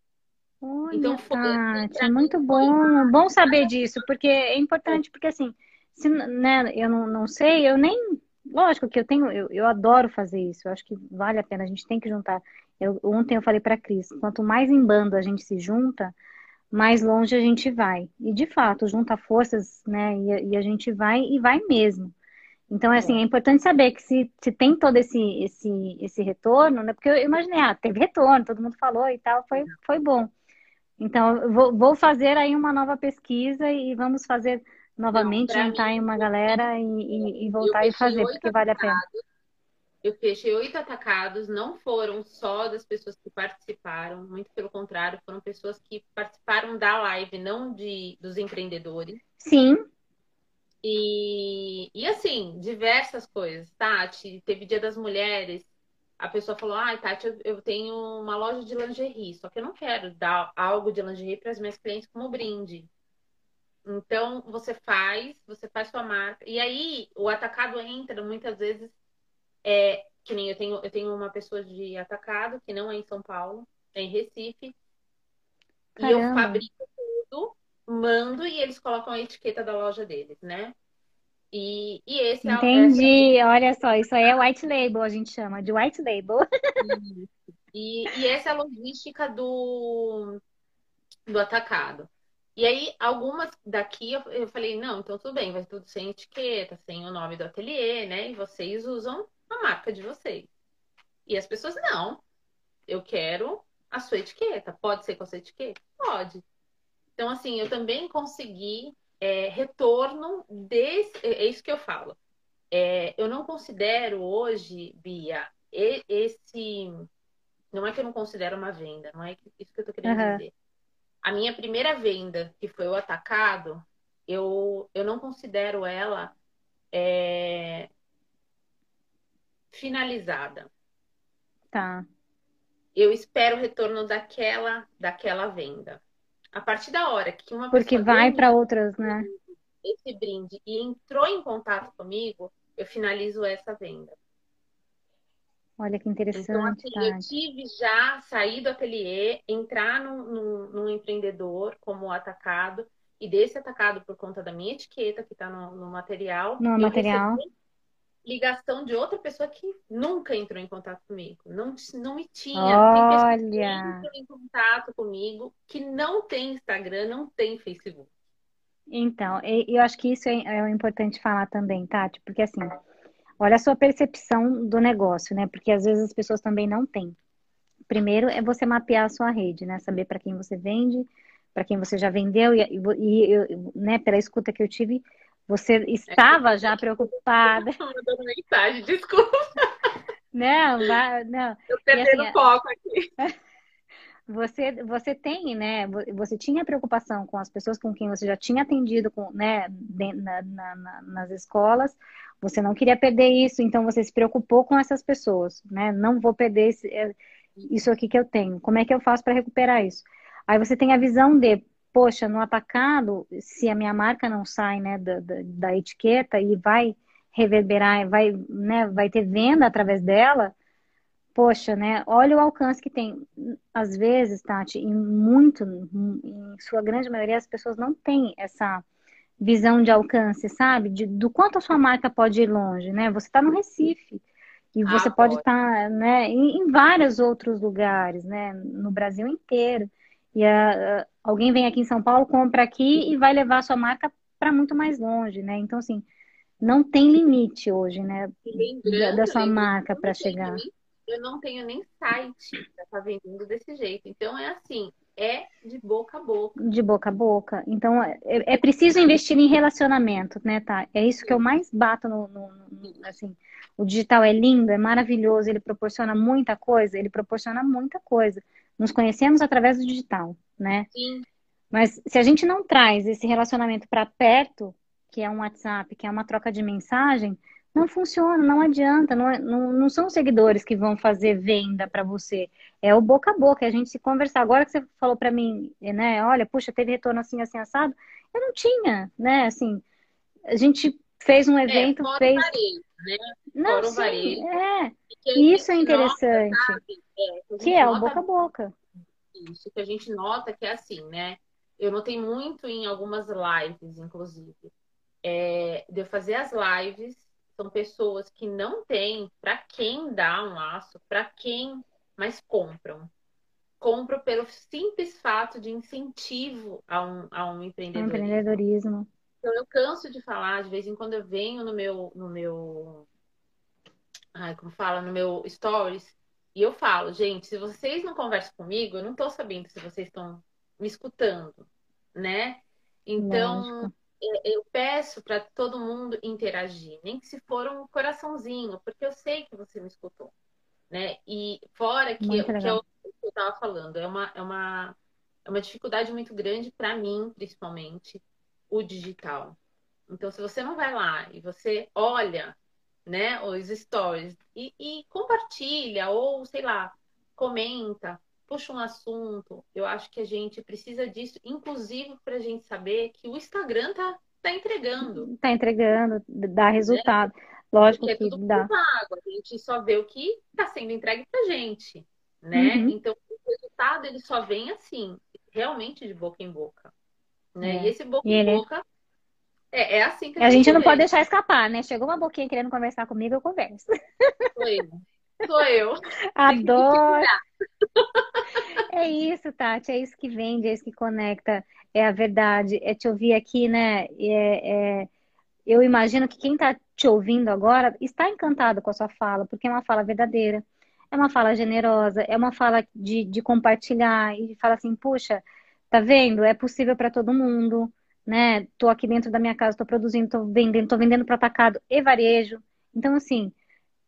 Olha, então, foi, Tati, é muito bom, bom saber disso, porque é importante, porque assim, se, né, eu não, não sei, eu nem, lógico que eu tenho, eu, eu adoro fazer isso, eu acho que vale a pena, a gente tem que juntar. Eu, ontem eu falei para Cris, quanto mais em bando a gente se junta, mais longe a gente vai. E de fato, junta forças, né? E, e a gente vai e vai mesmo. Então, é assim, é importante saber que se, se tem todo esse, esse, esse retorno, né? Porque eu imaginei, ah, teve retorno, todo mundo falou e tal, foi, foi bom. Então, eu vou, vou fazer aí uma nova pesquisa e vamos fazer novamente, Não, juntar mim, aí uma galera e, e, e voltar e fazer, porque vale a pena. Eu fechei oito atacados, não foram só das pessoas que participaram, muito pelo contrário, foram pessoas que participaram da live, não de dos empreendedores. Sim. E, e assim, diversas coisas. Tati, teve Dia das Mulheres, a pessoa falou: ai, ah, Tati, eu tenho uma loja de lingerie, só que eu não quero dar algo de lingerie para as minhas clientes como brinde. Então, você faz, você faz sua marca. E aí, o atacado entra muitas vezes é, que nem eu tenho, eu tenho uma pessoa de atacado, que não é em São Paulo, é em Recife. Caramba. E eu fabrico tudo, mando e eles colocam a etiqueta da loja deles, né? E, e esse Entendi, é, olha só, isso aí é white label, a gente chama de white label. E, e essa é a logística do, do atacado. E aí, algumas daqui eu, eu falei, não, então tudo bem, vai tudo sem etiqueta, sem o nome do ateliê, né? E vocês usam a marca de vocês. E as pessoas, não, eu quero a sua etiqueta. Pode ser com a sua etiqueta? Pode. Então, assim, eu também consegui é, retorno desse. É, é isso que eu falo. É, eu não considero hoje, Bia, esse. Não é que eu não considero uma venda, não é isso que eu tô querendo uhum. dizer. A minha primeira venda, que foi o atacado, eu, eu não considero ela é, finalizada. Tá. Eu espero o retorno daquela, daquela venda. A partir da hora que uma Porque vai para outras, né? Esse brinde e entrou em contato comigo, eu finalizo essa venda. Olha que interessante. Então, assim, eu tive já sair do ateliê, entrar num, num, num, empreendedor como atacado, e desse atacado por conta da minha etiqueta que está no, no, material. No material. Recebi, ligação de outra pessoa que nunca entrou em contato comigo, não, não me tinha. Olha. Tem que em contato comigo que não tem Instagram, não tem Facebook. Então, eu acho que isso é, é importante falar também, Tati, porque assim, olha a sua percepção do negócio, né? Porque às vezes as pessoas também não têm. Primeiro é você mapear a sua rede, né? Saber para quem você vende, para quem você já vendeu e, e, e, né, pela escuta que eu tive, você estava é, já preocupada. Mandando mensagem, desculpa. Não, não. Eu perdendo assim, foco aqui. Você, você tem, né? Você tinha preocupação com as pessoas com quem você já tinha atendido, com, né, na, na, na, nas escolas. Você não queria perder isso, então você se preocupou com essas pessoas, né? Não vou perder esse, é, isso aqui que eu tenho. Como é que eu faço para recuperar isso? Aí você tem a visão de poxa, no atacado, se a minha marca não sai, né, da, da, da etiqueta e vai reverberar, vai, né, vai ter venda através dela, poxa, né, olha o alcance que tem. Às vezes, Tati, em muito, em sua grande maioria, as pessoas não têm essa visão de alcance, sabe? De, do quanto a sua marca pode ir longe, né? Você está no Recife. E você pode estar né, em, em, vários outros lugares, né? No Brasil inteiro. E a, alguém vem aqui em São Paulo, compra aqui e vai levar a sua marca para muito mais longe, né? Então, assim, não tem limite hoje, né? Da, da sua marca para chegar. eu não tenho nem site para estar tá vendendo desse jeito. Então, é assim, é de boca a boca. De boca a boca. Então, é, é preciso investir em relacionamento, né, tá? É isso que eu mais bato no, no, no, assim. O digital é lindo, é maravilhoso, ele proporciona muita coisa, ele proporciona muita coisa. Nos conhecemos através do digital, né? Sim. Mas se a gente não traz esse relacionamento para perto, que é um WhatsApp, que é uma troca de mensagem, não funciona, não adianta, não, é, não, não são os seguidores que vão fazer venda para você, é o boca a boca, é a gente se conversar. Agora que você falou para mim, né, olha, puxa, teve retorno assim, assim, assado, eu não tinha, né, assim, a gente fez um é, evento, é, fez... Varejo, né? Não, sim, varejo. é, isso é interessante, nota, é, que é o boca a boca. Isso, que a gente nota que é assim, né, eu notei muito em algumas lives, inclusive, é, de eu fazer as lives são pessoas que não têm para quem dar um laço, para quem, mas compram. Compram pelo simples fato de incentivo a um, a um empreendedorismo. empreendedorismo. Então eu canso de falar, de vez em quando eu venho no meu, no meu, ai, como fala, no meu stories, e eu falo, gente, se vocês não conversam comigo, eu não estou sabendo se vocês estão me escutando, né? Então, Lógico. É, eu peço para todo mundo interagir, nem que se for um coraçãozinho, porque eu sei que você me escutou, né? E fora que, eu, que eu estava falando, é uma, é, uma, é uma dificuldade muito grande para mim, principalmente, o digital. Então, se você não vai lá e você olha, né, os stories e, e compartilha ou, sei lá, comenta, puxa um assunto. Eu acho que a gente precisa disso, inclusive para a gente saber que o Instagram tá, tá entregando. Tá entregando, dá resultado. Né? Lógico Porque é que é dá. Pago. A gente só vê o que está sendo entregue para gente, né? Uhum. Então o resultado ele só vem assim, realmente de boca em boca, né? É. E esse boca em ele... boca é, é assim que a, a gente, gente não pode deixar escapar, né? Chegou uma boquinha querendo conversar comigo, eu converso. Foi. Sou eu. Adoro. É isso, Tati, é isso que vende, é isso que conecta, é a verdade, é te ouvir aqui, né? É, é... Eu imagino que quem está te ouvindo agora está encantado com a sua fala, porque é uma fala verdadeira, é uma fala generosa, é uma fala de, de compartilhar e fala assim, puxa, tá vendo? É possível para todo mundo, né? Tô aqui dentro da minha casa, tô produzindo, tô vendendo, tô vendendo para atacado e varejo. Então, assim,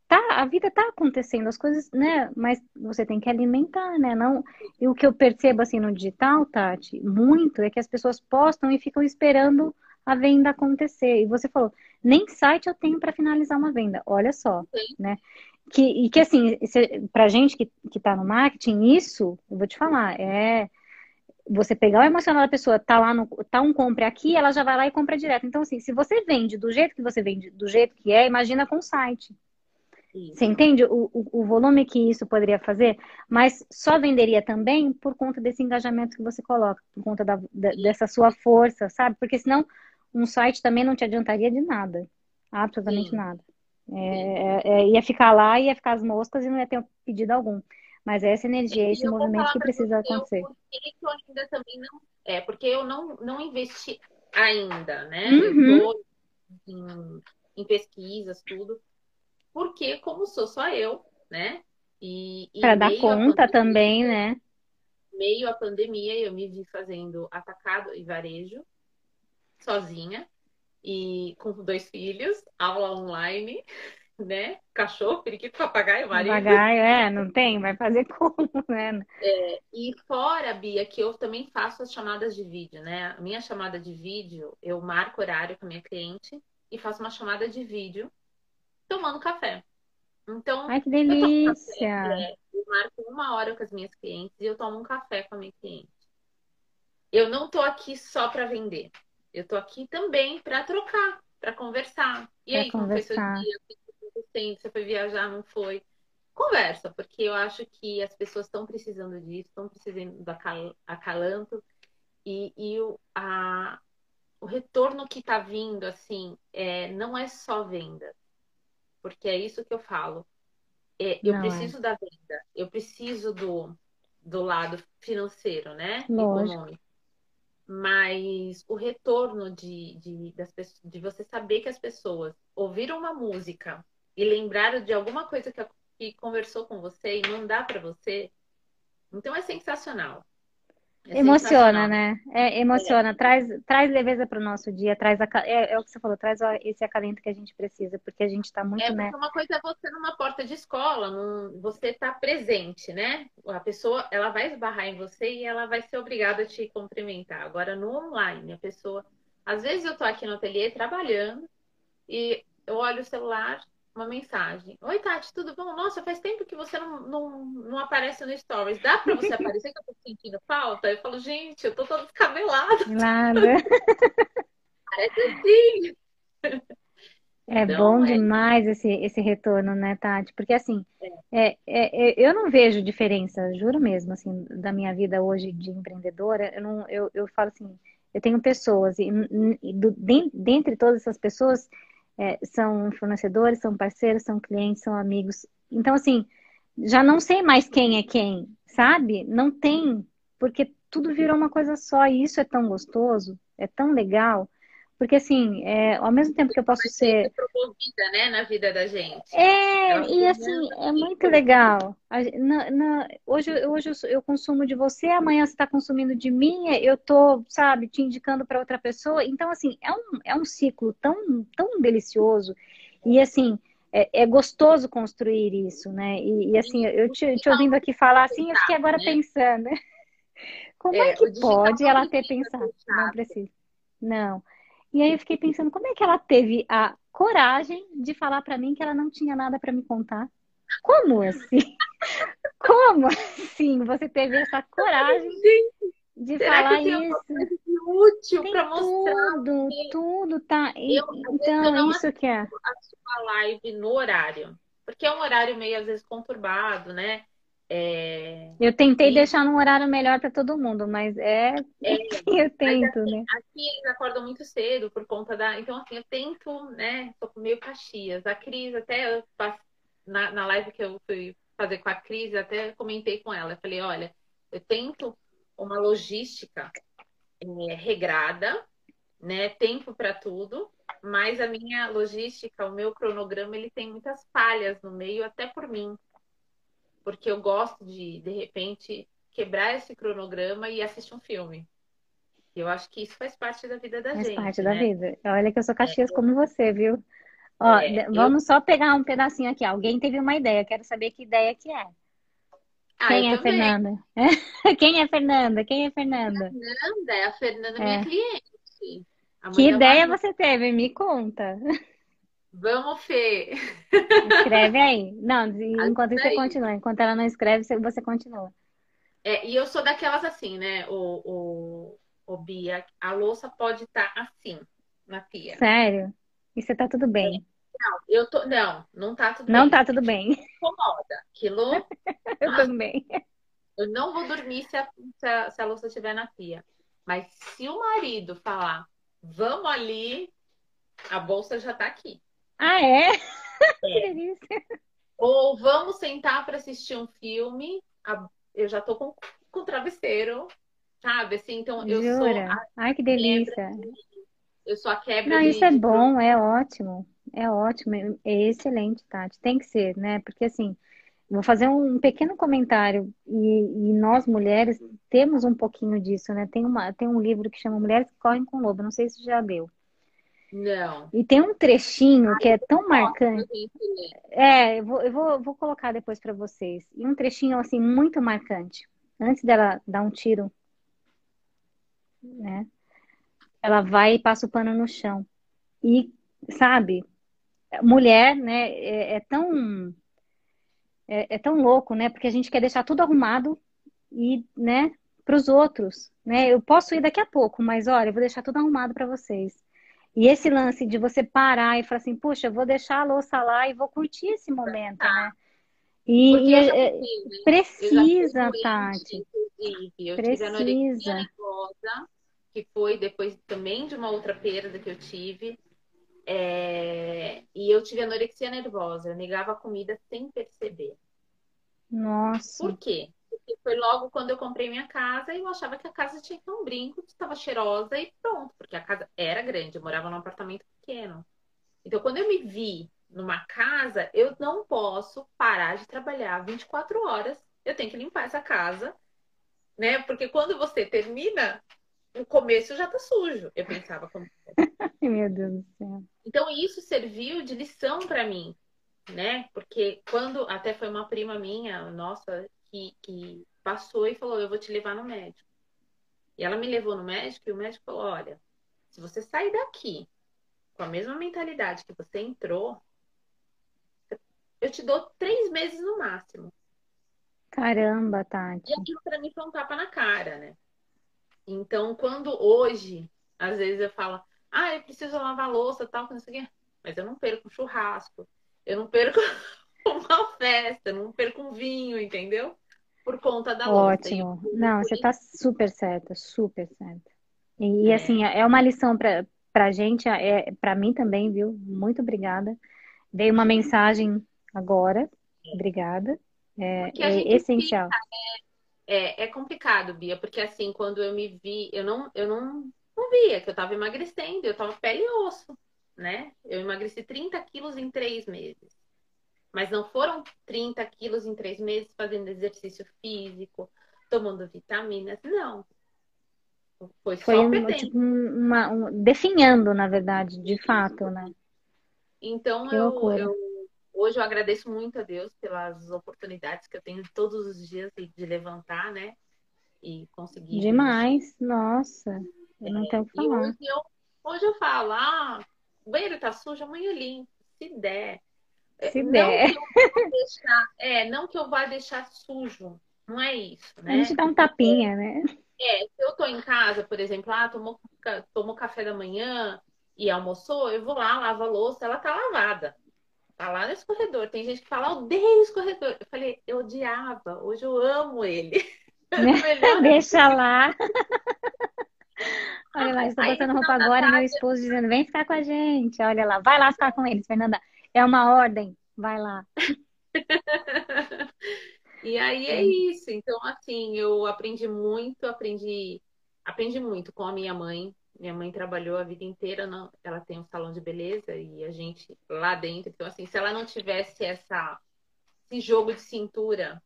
tá, a vida tá acontecendo, as coisas, né? Mas você tem que alimentar, né? Não, e o que eu percebo assim no digital, Tati, muito é que as pessoas postam e ficam esperando a venda acontecer. E você falou, nem site eu tenho para finalizar uma venda. Olha só, Sim. né? Que, e que assim, pra gente que, que tá no marketing, isso, eu vou te falar, é você pegar o emocional da pessoa, tá lá no, tá um compre aqui, ela já vai lá e compra direto. Então, assim, se você vende do jeito que você vende, do jeito que é, imagina com o site. Você entende o, o, o, volume que isso poderia fazer? Mas só venderia também por conta desse engajamento que você coloca, por conta da, da, dessa sua força, sabe? Porque senão um site também não te adiantaria de nada. Absolutamente Sim. nada. É, é, é, ia ficar lá, ia ficar as moscas e não ia ter pedido algum. Mas é essa energia, esse movimento que precisa acontecer. Por que eu ainda também não. É, porque eu não, não investi ainda, né? Uhum. Eu tô em, em pesquisas, tudo porque como sou só eu, né? E, e para dar conta pandemia, também, né? Meio a pandemia, eu me vi fazendo atacado e varejo sozinha e com dois filhos, aula online, né? Cachorro, periquito, papagaio, marido. Papagaio, é, não tem, vai fazer como, né? É, e fora, Bia, que eu também faço as chamadas de vídeo, né? A minha chamada de vídeo, eu marco horário com a minha cliente e faço uma chamada de vídeo tomando café. Então, Ai, que delícia! Eu, café, é, eu marco uma hora com as minhas clientes e eu tomo um café com a minha cliente. Eu não tô aqui só para vender. Eu tô aqui também para trocar, para conversar. E pra aí, conversar. como foi seu dia? O que acontecendo? Você foi viajar, não foi? Conversa, porque eu acho que as pessoas estão precisando disso, estão precisando do acalanto. E, e o, a, o retorno que está vindo, assim, é, não é só venda porque é isso que eu falo. é, eu não preciso é. da venda, eu preciso do, do lado financeiro, né? Econômico. Mas o retorno de, de, das pessoas, de você saber que as pessoas ouviram uma música e lembraram de alguma coisa que, que conversou com você e mandar para você, então é sensacional. É emociona, né? É, emociona, é. traz, traz leveza para o nosso dia, traz a, é, é, o que você falou, traz esse acalento que a gente precisa, porque a gente está muito, é, né? Uma coisa é você numa porta de escola, num, você está presente, né? A pessoa, ela vai esbarrar em você e ela vai ser obrigada a te cumprimentar. Agora, no online, a pessoa... Às vezes eu estou aqui no ateliê trabalhando e eu olho o celular, uma mensagem. Oi, Tati, tudo bom? Nossa, faz tempo que você não, não, não aparece no Stories. Dá para você aparecer que eu tô sentindo falta? Eu falo, gente, eu tô toda descabelada. Nada. Parece assim. É então, bom é... demais esse, esse retorno, né, Tati? Porque assim, é. É, é, eu não vejo diferença, juro mesmo, assim, da minha vida hoje de empreendedora. Eu, não, eu, eu falo assim, eu tenho pessoas, e, e do, dentre todas essas pessoas, é, são fornecedores, são parceiros, são clientes, são amigos. Então, assim, já não sei mais quem é quem, sabe? Não tem, porque tudo virou uma coisa só e isso é tão gostoso, é tão legal. Porque, assim, é, ao mesmo tempo que eu posso ser. promovida, né, na vida da gente. É, e assim, é muito legal. Na, na, hoje hoje eu consumo de você, amanhã você está consumindo de mim, eu tô, sabe, te indicando para outra pessoa. Então, assim, é um, é um ciclo tão, tão delicioso. E, assim, é, é gostoso construir isso, né? E, e assim, eu te, te, ouvindo aqui falar assim, eu fiquei agora né? pensando. Como é, é que pode ela ter pensado? Não precisa. Não. E aí eu fiquei pensando, como é que ela teve a coragem de falar para mim que ela não tinha nada para me contar? Como assim? Como assim você teve essa coragem de Será falar isso? útil para mostrar. Tudo, tudo tá. Eu, então, isso que é. A sua live no horário. Porque é um horário meio, às vezes, conturbado, né? É... Eu tentei e... deixar num horário melhor para todo mundo, mas é, é eu tento, assim, né? Aqui eles acordam muito cedo por conta da, então assim eu tento, né? Tô meio Caxias. A Cris até eu, na, na live que eu fui fazer com a Cris, até comentei com ela, eu falei, olha, eu tento uma logística é, regrada, né? Tempo para tudo, mas a minha logística, o meu cronograma, ele tem muitas falhas no meio, até por mim porque eu gosto de, de repente, quebrar esse cronograma e assistir um filme. Eu acho que isso faz parte da vida da faz gente. Faz parte né? da vida. Olha que eu sou Caxias é. como você, viu? Ó, é, vamos eu... só pegar um pedacinho aqui. Alguém teve uma ideia. Quero saber que ideia que é. Ah, Quem é a Fernanda? Quem é Fernanda? Quem é Fernanda? Fernanda é a Fernanda, minha é. cliente. Que ideia você teve? Me conta. Vamos, Fê. Escreve aí. Não, enquanto você continua. Enquanto ela não escreve, você continua. É, e eu sou daquelas assim, né, o, o, o Bia, a louça pode estar tá assim, na pia. Sério? E você tá tudo bem? Não, eu tô. Não, não tá tudo não bem. Não tá tudo bem. Incomoda. Aquilo. eu também. Eu não vou dormir se a, se a, se a louça estiver na pia. Mas se o marido falar, vamos ali, a bolsa já tá aqui. Ah, é? é. que delícia. Ou vamos sentar para assistir um filme. Eu já tô com, com travesseiro, sabe? Assim, então eu Jura? sou. Ai, que delícia. eu sou a quebra. Não, de, isso é bom, é ótimo. É ótimo, é excelente, Tati. Tem que ser, né? Porque assim, vou fazer um pequeno comentário. E, e, nós mulheres temos um pouquinho disso, né? Tem, uma, tem um livro que chama Mulheres que Correm com Lobo. Não sei se já deu. Não. E tem um trechinho que é tão marcante. É, eu vou, eu vou, vou colocar depois para vocês. E um trechinho, assim, muito marcante. Antes dela dar um tiro, né? Ela vai e passa o pano no chão. E, sabe, mulher, né, é, é tão. É, é tão louco, né? Porque a gente quer deixar tudo arrumado e, né, para os outros, né? Eu posso ir daqui a pouco, mas olha, eu vou deixar tudo arrumado para vocês. E esse lance de você parar e falar assim, puxa, eu vou deixar a louça lá e vou curtir esse momento, né? E, e é, é precisa, Tati. Eu precisa. tive a que foi depois também de uma outra perda que eu tive. É... E eu tive anorexia nervosa, eu negava a comida sem perceber. Nossa. Por quê? Porque foi logo quando eu comprei minha casa e eu achava que a casa tinha que ter um brinco, estava cheirosa e pronto, porque a casa era grande, eu morava num apartamento pequeno. Então, quando eu me vi numa casa, eu não posso parar de trabalhar 24 horas. Eu tenho que limpar essa casa, né? Porque quando você termina, o começo já tá sujo. Eu pensava como. Meu Deus do céu. Então, isso serviu de lição para mim, né? Porque quando até foi uma prima minha, nossa, que, que passou e falou: Eu vou te levar no médico. E ela me levou no médico e o médico falou: Olha, se você sair daqui com a mesma mentalidade que você entrou, eu te dou três meses no máximo. Caramba, Tati. E aquilo para mim foi um tapa na cara, né? Então, quando hoje, às vezes eu falo, ah, eu preciso lavar louça tal, não sei o quê. Mas eu não perco churrasco, eu não perco uma festa, não perco um vinho, entendeu? Por conta da louça. Ótimo. Não, você tá super certa, super certa. E, é. assim, é uma lição para pra gente, é, para mim também, viu? Muito obrigada. Dei uma mensagem agora. Obrigada. É, é essencial. Fica, é, é, complicado, Bia, porque assim, quando eu me vi, eu não, eu não, não via que eu tava emagrecendo, eu tava pele e osso, né? Eu emagreci 30 quilos em três meses. Mas não foram 30 quilos em três meses fazendo exercício físico, tomando vitaminas, não. Foi, Foi só um, tipo uma, um, definhando, na verdade, de fato, né? Então eu, eu, hoje eu agradeço muito a Deus pelas oportunidades que eu tenho todos os dias de levantar, né? E conseguir. Demais, nossa. Eu não tenho o que falar. Hoje eu, hoje eu falo, ah, o banheiro tá sujo, amanhã limpo, se der. É, se não der. Deixar, é, não que eu vá deixar sujo, não é isso, né? A gente dá um tapinha, né? É, se eu tô em casa, por exemplo, ah, tomou, tomou café da manhã e almoçou, eu vou lá, lavo a louça, ela tá lavada. Tá lá no escorredor. Tem gente que fala, odeio o escorredor. Eu falei, eu odiava, hoje eu amo ele. Deixa lá. Olha lá, estou botando roupa agora e meu esposo dizendo, vem ficar com a gente. Olha lá, vai lá ficar com eles, Fernanda. É uma ordem, vai lá. E aí é isso. Então, assim, eu aprendi muito, aprendi, aprendi muito com a minha mãe. Minha mãe trabalhou a vida inteira, não, ela tem um salão de beleza e a gente lá dentro. Então, assim, se ela não tivesse essa, esse jogo de cintura,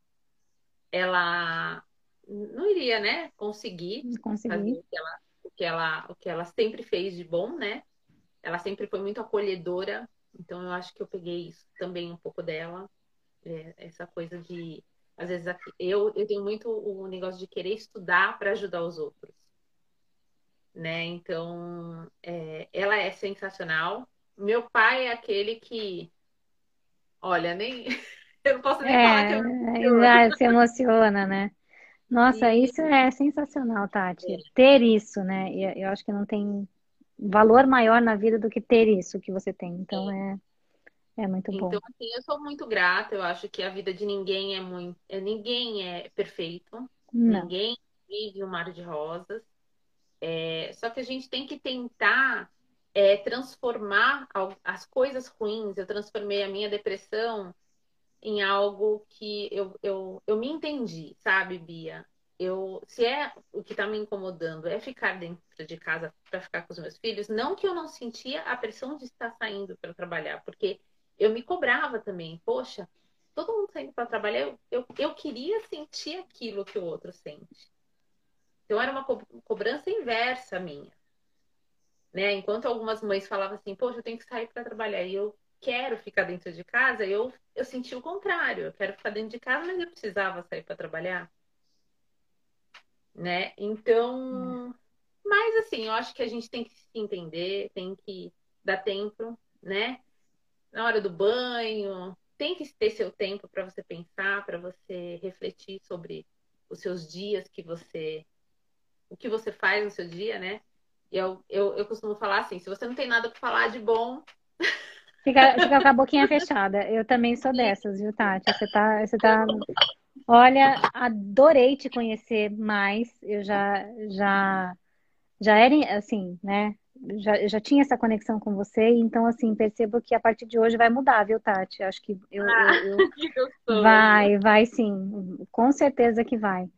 ela não iria, né, conseguir, conseguir. fazer o que, ela, o, que ela, o que ela sempre fez de bom, né? Ela sempre foi muito acolhedora. Então, eu acho que eu peguei isso também um pouco dela. É, essa coisa de às vezes eu, eu tenho muito o negócio de querer estudar para ajudar os outros. Né? Então, é, ela é sensacional. Meu pai é aquele que, olha, nem eu não posso nem é, falar que eu já se emociona, né? Nossa, isso é sensacional, Tati. É. Ter isso, né? Eu acho que não tem valor maior na vida do que ter isso que você tem. Então é. É muito bom. Então, assim, eu sou muito grata. Eu acho que a vida de ninguém é muito. É, ninguém é perfeito. Não. Ninguém vive um mar de rosas. É, só que a gente tem que tentar é, transformar as coisas ruins. Eu transformei a minha depressão em algo que eu, eu, eu me entendi, sabe, Bia? Eu, se é o que está me incomodando é ficar dentro de casa para ficar com os meus filhos, não que eu não sentia a pressão de estar saindo para trabalhar, porque eu me cobrava também. Poxa, todo mundo saindo para trabalhar, eu, eu, eu, queria sentir aquilo que o outro sente. Então era uma co cobrança inversa minha. Né? Enquanto algumas mães falavam assim, poxa, eu tenho que sair para trabalhar e eu quero ficar dentro de casa, eu, eu senti o contrário. Eu quero ficar dentro de casa, mas eu precisava sair para trabalhar. Né? Então, hum. mas assim, eu acho que a gente tem que se entender, tem que dar tempo, né? na hora do banho. Tem que ter seu tempo para você pensar, para você refletir sobre os seus dias que você. o que você faz no seu dia, né? Eu, eu, eu costumo falar assim: se você não tem nada para falar de bom. Fica, fica com a boquinha fechada. Eu também sou dessas, viu, Tati? Você tá, você tá. Olha, adorei te conhecer mais. Eu já, já, já era assim, né? já, já tinha essa conexão com você, então assim, percebo que a partir de hoje vai mudar, viu, Tati? Acho que eu, Ah, eu, que eu- gostoso. vai, vai sim, com certeza que vai.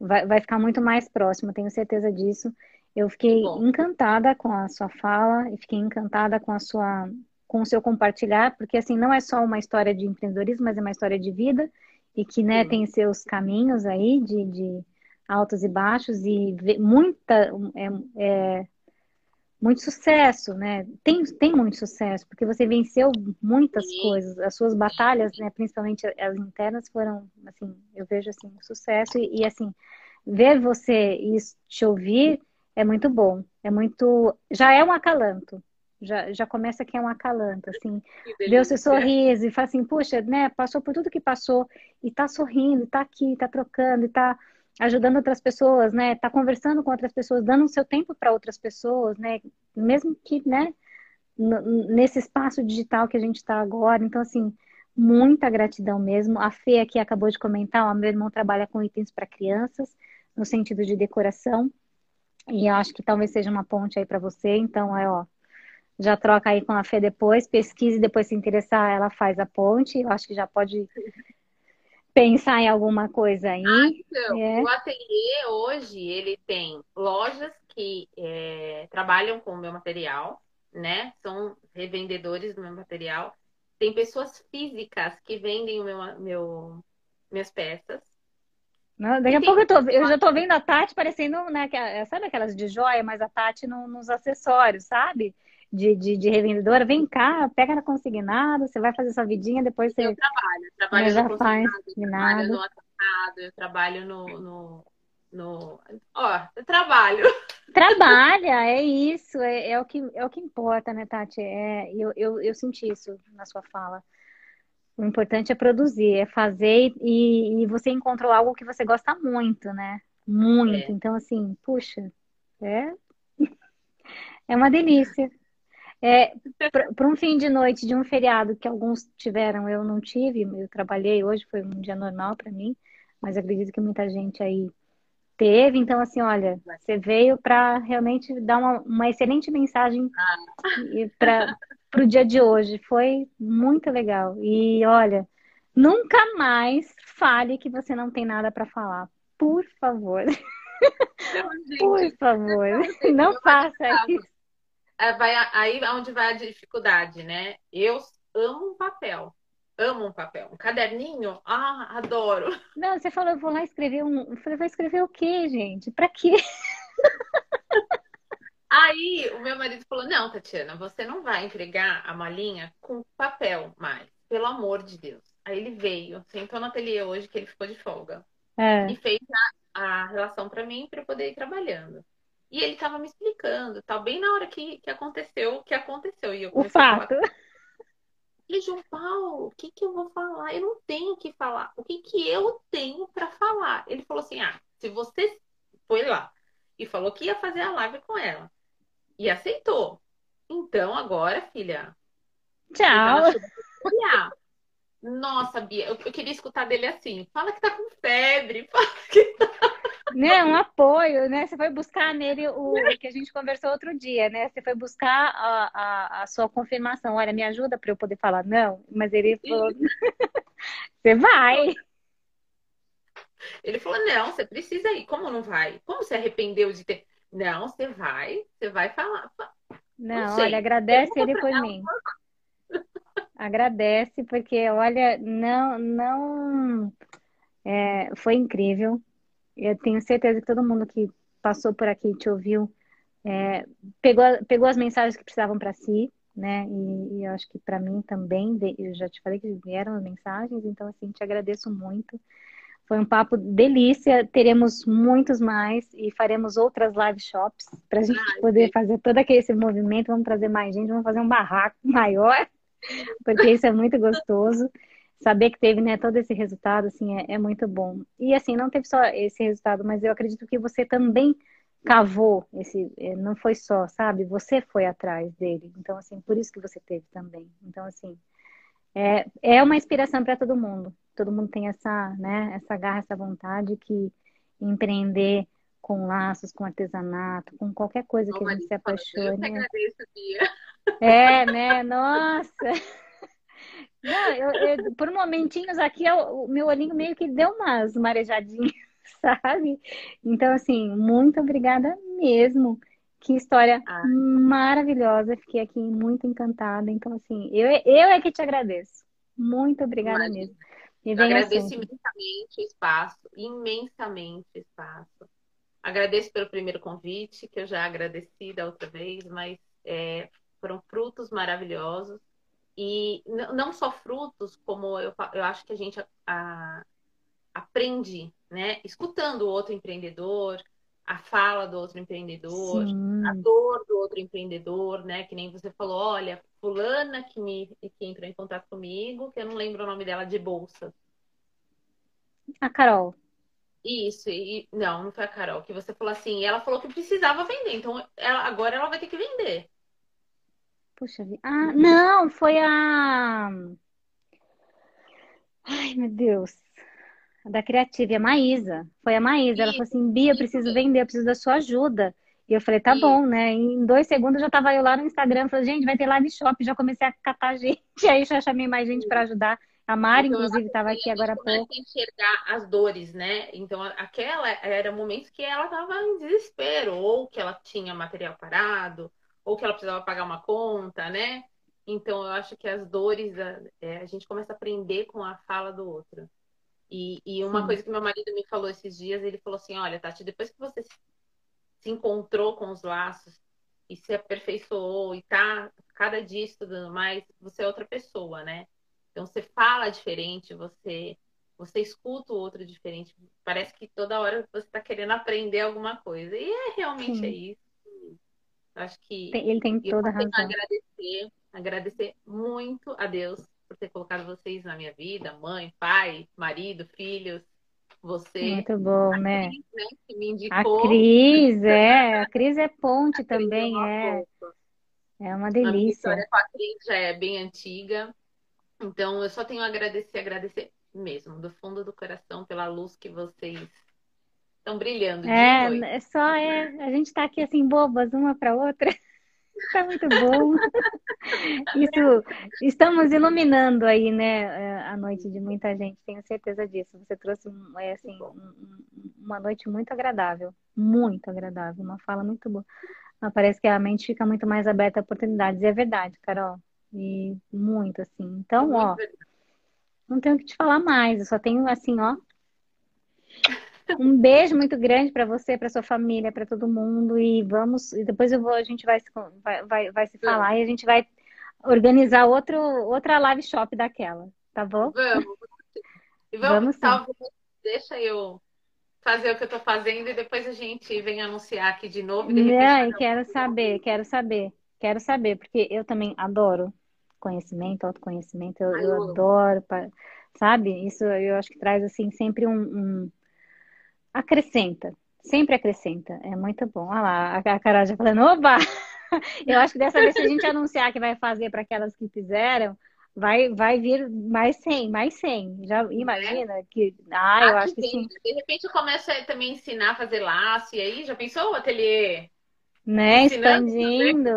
Vai, vai ficar muito mais próximo, tenho certeza disso. Eu fiquei Bom, encantada com a sua fala e fiquei encantada com a sua, com o seu compartilhar, porque assim, não é só uma história de empreendedorismo, mas é uma história de vida e que, né, tem seus caminhos aí de, de altos e baixos e muita, é, é, muito sucesso, né? Tem, tem muito sucesso, porque você venceu muitas sim, coisas. As suas batalhas, né, principalmente as internas, foram, assim, eu vejo, assim, um sucesso. E, e, assim, ver você e te ouvir é muito bom. É muito... Já é um acalanto. Já, já começa que é um acalanto, assim. Ver o seu sorriso e falar assim, puxa, né, passou por tudo que passou e tá sorrindo, tá aqui, tá trocando, e tá ajudando outras pessoas, né? Tá conversando com outras pessoas, dando o seu tempo para outras pessoas, né? Mesmo que, né, nesse espaço digital que a gente está agora. Então, assim, muita gratidão mesmo. A Fê aqui acabou de comentar, ó, meu irmão trabalha com itens para crianças, no sentido de decoração, e eu acho que talvez seja uma ponte aí para você. Então, é, ó, já troca aí com a Fê depois, pesquise, depois se interessar, ela faz a ponte. Eu acho que já pode pensar em alguma coisa aí. Então, É. o ateliê hoje ele tem lojas que é, trabalham com o meu material, né? São revendedores do meu material. Tem pessoas físicas que vendem o meu, meu, minhas peças. Não, Daqui E a pouco eu, tô, eu já tô vendo a Tati parecendo, né, que a- sabe aquelas de joia, mas a Tati no- nos acessórios, sabe? De, de, de revendedora. Vem cá, pega na consignado, você vai fazer sua vidinha, depois eu você trabalho. Eu trabalho já no faz consignado, eu trabalho no atacado, eu trabalho no, no, no... Ó, eu trabalho. Trabalha, é isso, é, é o que, é o que importa, né, Tati? É, eu, eu, eu senti isso na sua fala. O importante é produzir, é fazer e, e você encontrou algo que você gosta muito, né? Muito. É, Então, assim, puxa, é, é uma delícia. É, para um fim de noite de um feriado que alguns tiveram, eu não tive, eu trabalhei hoje, foi um dia normal para mim, mas acredito que muita gente aí teve. Então, assim, olha, você veio para realmente dar uma, uma excelente mensagem para o dia de hoje. Foi muito legal. E olha, nunca mais fale que você não tem nada para falar. Por favor, então, por favor, não meu faça isso. É, vai, aí é onde vai a dificuldade, né? Eu amo um papel. Amo um papel. Um caderninho, ah, adoro. Não, você falou, eu vou lá escrever um. Eu falei, vai escrever o quê, gente? Para quê? Aí o meu marido falou: Não, Tatiana, você não vai entregar a malinha com papel mais, pelo amor de Deus. Aí ele veio, sentou no ateliê hoje, que ele ficou de folga, É. e fez a, a relação para mim para eu poder ir trabalhando. E ele tava me explicando, tal, bem na hora que, que aconteceu, o que aconteceu. E eu O comecei a falar fato. E João Paulo, o que que eu vou falar? Eu não tenho o que falar. O que que eu tenho para falar? Ele falou assim: ah, se você foi lá e falou que ia fazer a live com ela e aceitou, então agora, filha, Tchau. olhar. Nossa, Bia, eu, eu queria escutar dele assim. Fala que tá com febre. Fala que... Né, um apoio, né? Você foi buscar nele o que a gente conversou outro dia, né? Você foi buscar a, a, a sua confirmação. Olha, me ajuda para eu poder falar não, mas ele falou, você vai. Ele falou: não, você precisa ir. Como não vai? Como você arrependeu de ter. Não, você vai, você vai falar. Não, sei. olha, agradece ele por mim. Agradece, porque olha, não, não, é, foi incrível. Eu tenho certeza que todo mundo que passou por aqui e te ouviu, é, pegou, pegou as mensagens que precisavam para si, né? E, e eu acho que para mim também, eu já te falei que vieram as mensagens, então assim, te agradeço muito. Foi um papo delícia. Teremos muitos mais e faremos outras live shops para a gente Ai, poder sim. fazer todo aquele esse movimento. Vamos trazer mais gente, vamos fazer um barraco maior, porque isso é muito gostoso. Saber que teve, né, todo esse resultado, assim, é, é muito bom. E assim, não teve só esse resultado, mas eu acredito que você também cavou esse, eh, não foi só, sabe? Você foi atrás dele. Então, assim, por isso que você teve também. Então, assim, é, é uma inspiração para todo mundo. Todo mundo tem essa, né, essa garra, essa vontade que empreender com laços, com artesanato, com qualquer coisa que a gente se apaixone. Eu que agradeço, Bia. É, né? Nossa! Não, eu, eu, por momentinhos aqui, eu, o meu olhinho meio que deu umas marejadinhas, sabe? Então, assim, muito obrigada mesmo. Que história ah. maravilhosa. Fiquei aqui muito encantada. Então, assim, eu, eu é que te agradeço. Muito obrigada Imagina. mesmo. E eu agradeço imensamente o espaço, imensamente o espaço. Agradeço pelo primeiro convite, que eu já agradeci da outra vez, mas é, foram frutos maravilhosos. E não só frutos, como eu, eu acho que a gente a, aprende, né? Escutando o outro empreendedor, a fala do outro empreendedor, Sim. a dor do outro empreendedor, né? Que nem você falou, olha, fulana que me que entrou em contato comigo, que eu não lembro o nome dela de bolsa. A Carol. Isso, e não, não foi a Carol, que você falou assim, ela falou que precisava vender, então ela, agora ela vai ter que vender. Puxa vida. Ah, não, foi a. Ai, meu Deus. Da Criativa, a Maísa. Foi a Maísa. Ela falou assim: Bia, eu preciso vender, eu preciso da sua ajuda. E eu falei, tá bom, né? em dois segundos já tava eu lá no Instagram, falei, gente, vai ter live shop, já comecei a catar gente, e aí já chamei mais gente para ajudar. A Mari, então, inclusive, estava aqui agora há pouco. a enxergar as dores, né? Então, aquela era momentos que ela estava em desespero, ou que ela tinha material parado, ou que ela precisava pagar uma conta, né? Então, eu acho que as dores, é, a gente começa a aprender com a fala do outro. E, e uma Sim. coisa que meu marido me falou esses dias, ele falou assim: olha, Tati, depois que você se encontrou com os laços e se aperfeiçoou e tá cada dia estudando mais, você é outra pessoa, né? Então você fala diferente, você você escuta o outro diferente. Parece que toda hora você está querendo aprender alguma coisa. E é realmente Sim. é isso. Acho que ele tem toda a razão. Agradecer, agradecer muito a Deus por ter colocado vocês na minha vida, mãe, pai, marido, filhos, você. Muito bom, né? Cris, né? Que me indicou. A Cris, é. A Cris é ponte a também, é. é. É uma delícia. A história com a Cris já é bem antiga. Então, eu só tenho a agradecer, agradecer mesmo, do fundo do coração, pela luz que vocês estão brilhando. É, é só é, a gente está aqui assim, bobas, uma para outra. Está muito bom. Isso, estamos iluminando aí, né, é, a noite de muita gente, tenho certeza disso. Você trouxe é, assim, uma noite muito agradável, muito agradável, uma fala muito boa. Parece que a mente fica muito mais aberta a oportunidades, e é verdade, Carol. E muito, assim. Então, é ó, não tenho o que te falar mais. Eu só tenho, assim, ó. Um beijo muito grande para você, para sua família, para todo mundo. E vamos. E depois eu vou, a gente vai, vai, vai, vai se falar e a gente vai organizar outro, outra live shop daquela, tá bom? Vamos. E vamos, vamos deixa eu fazer o que eu tô fazendo e depois a gente vem anunciar aqui de novo. De Não, quero saber, quero saber, quero saber, porque eu também adoro conhecimento, autoconhecimento, eu, eu adoro, sabe? Isso eu acho que traz, assim, sempre um, um... acrescenta, sempre acrescenta, é muito bom. Olha lá, a Carol já falando, oba! Eu acho que dessa vez, se a gente anunciar que vai fazer para aquelas que fizeram, vai, vai vir mais 100, mais 100. Já imagina que. Ah, eu acho que sim. De repente eu começo a também ensinar a fazer laço, e aí já pensou o ateliê? Né, expandindo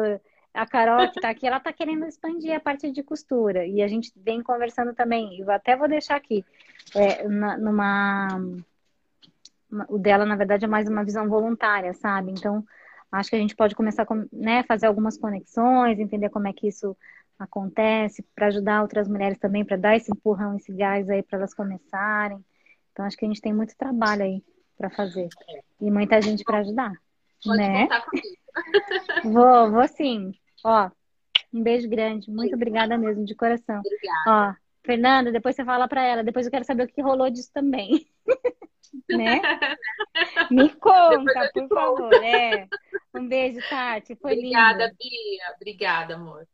a Carol que está aqui, ela está querendo expandir a parte de costura. E a gente vem conversando também. Eu até vou deixar aqui. É, numa. O dela, na verdade, é mais uma visão voluntária, sabe? Então, acho que a gente pode começar a né, fazer algumas conexões, entender como é que isso acontece, para ajudar outras mulheres também, para dar esse empurrão, esse gás aí para elas começarem. Então, acho que a gente tem muito trabalho aí para fazer. E muita gente para ajudar. Pode né? contar comigo. Vou, vou sim. Ó, um beijo grande. Muito obrigada mesmo, de coração. Obrigada. Ó, Fernanda, depois você fala para ela. Depois eu quero saber o que rolou disso também. né? Me conta, por favor. É. Um beijo, Tati. Foi Obrigada, lindo. Bia. Obrigada, amor.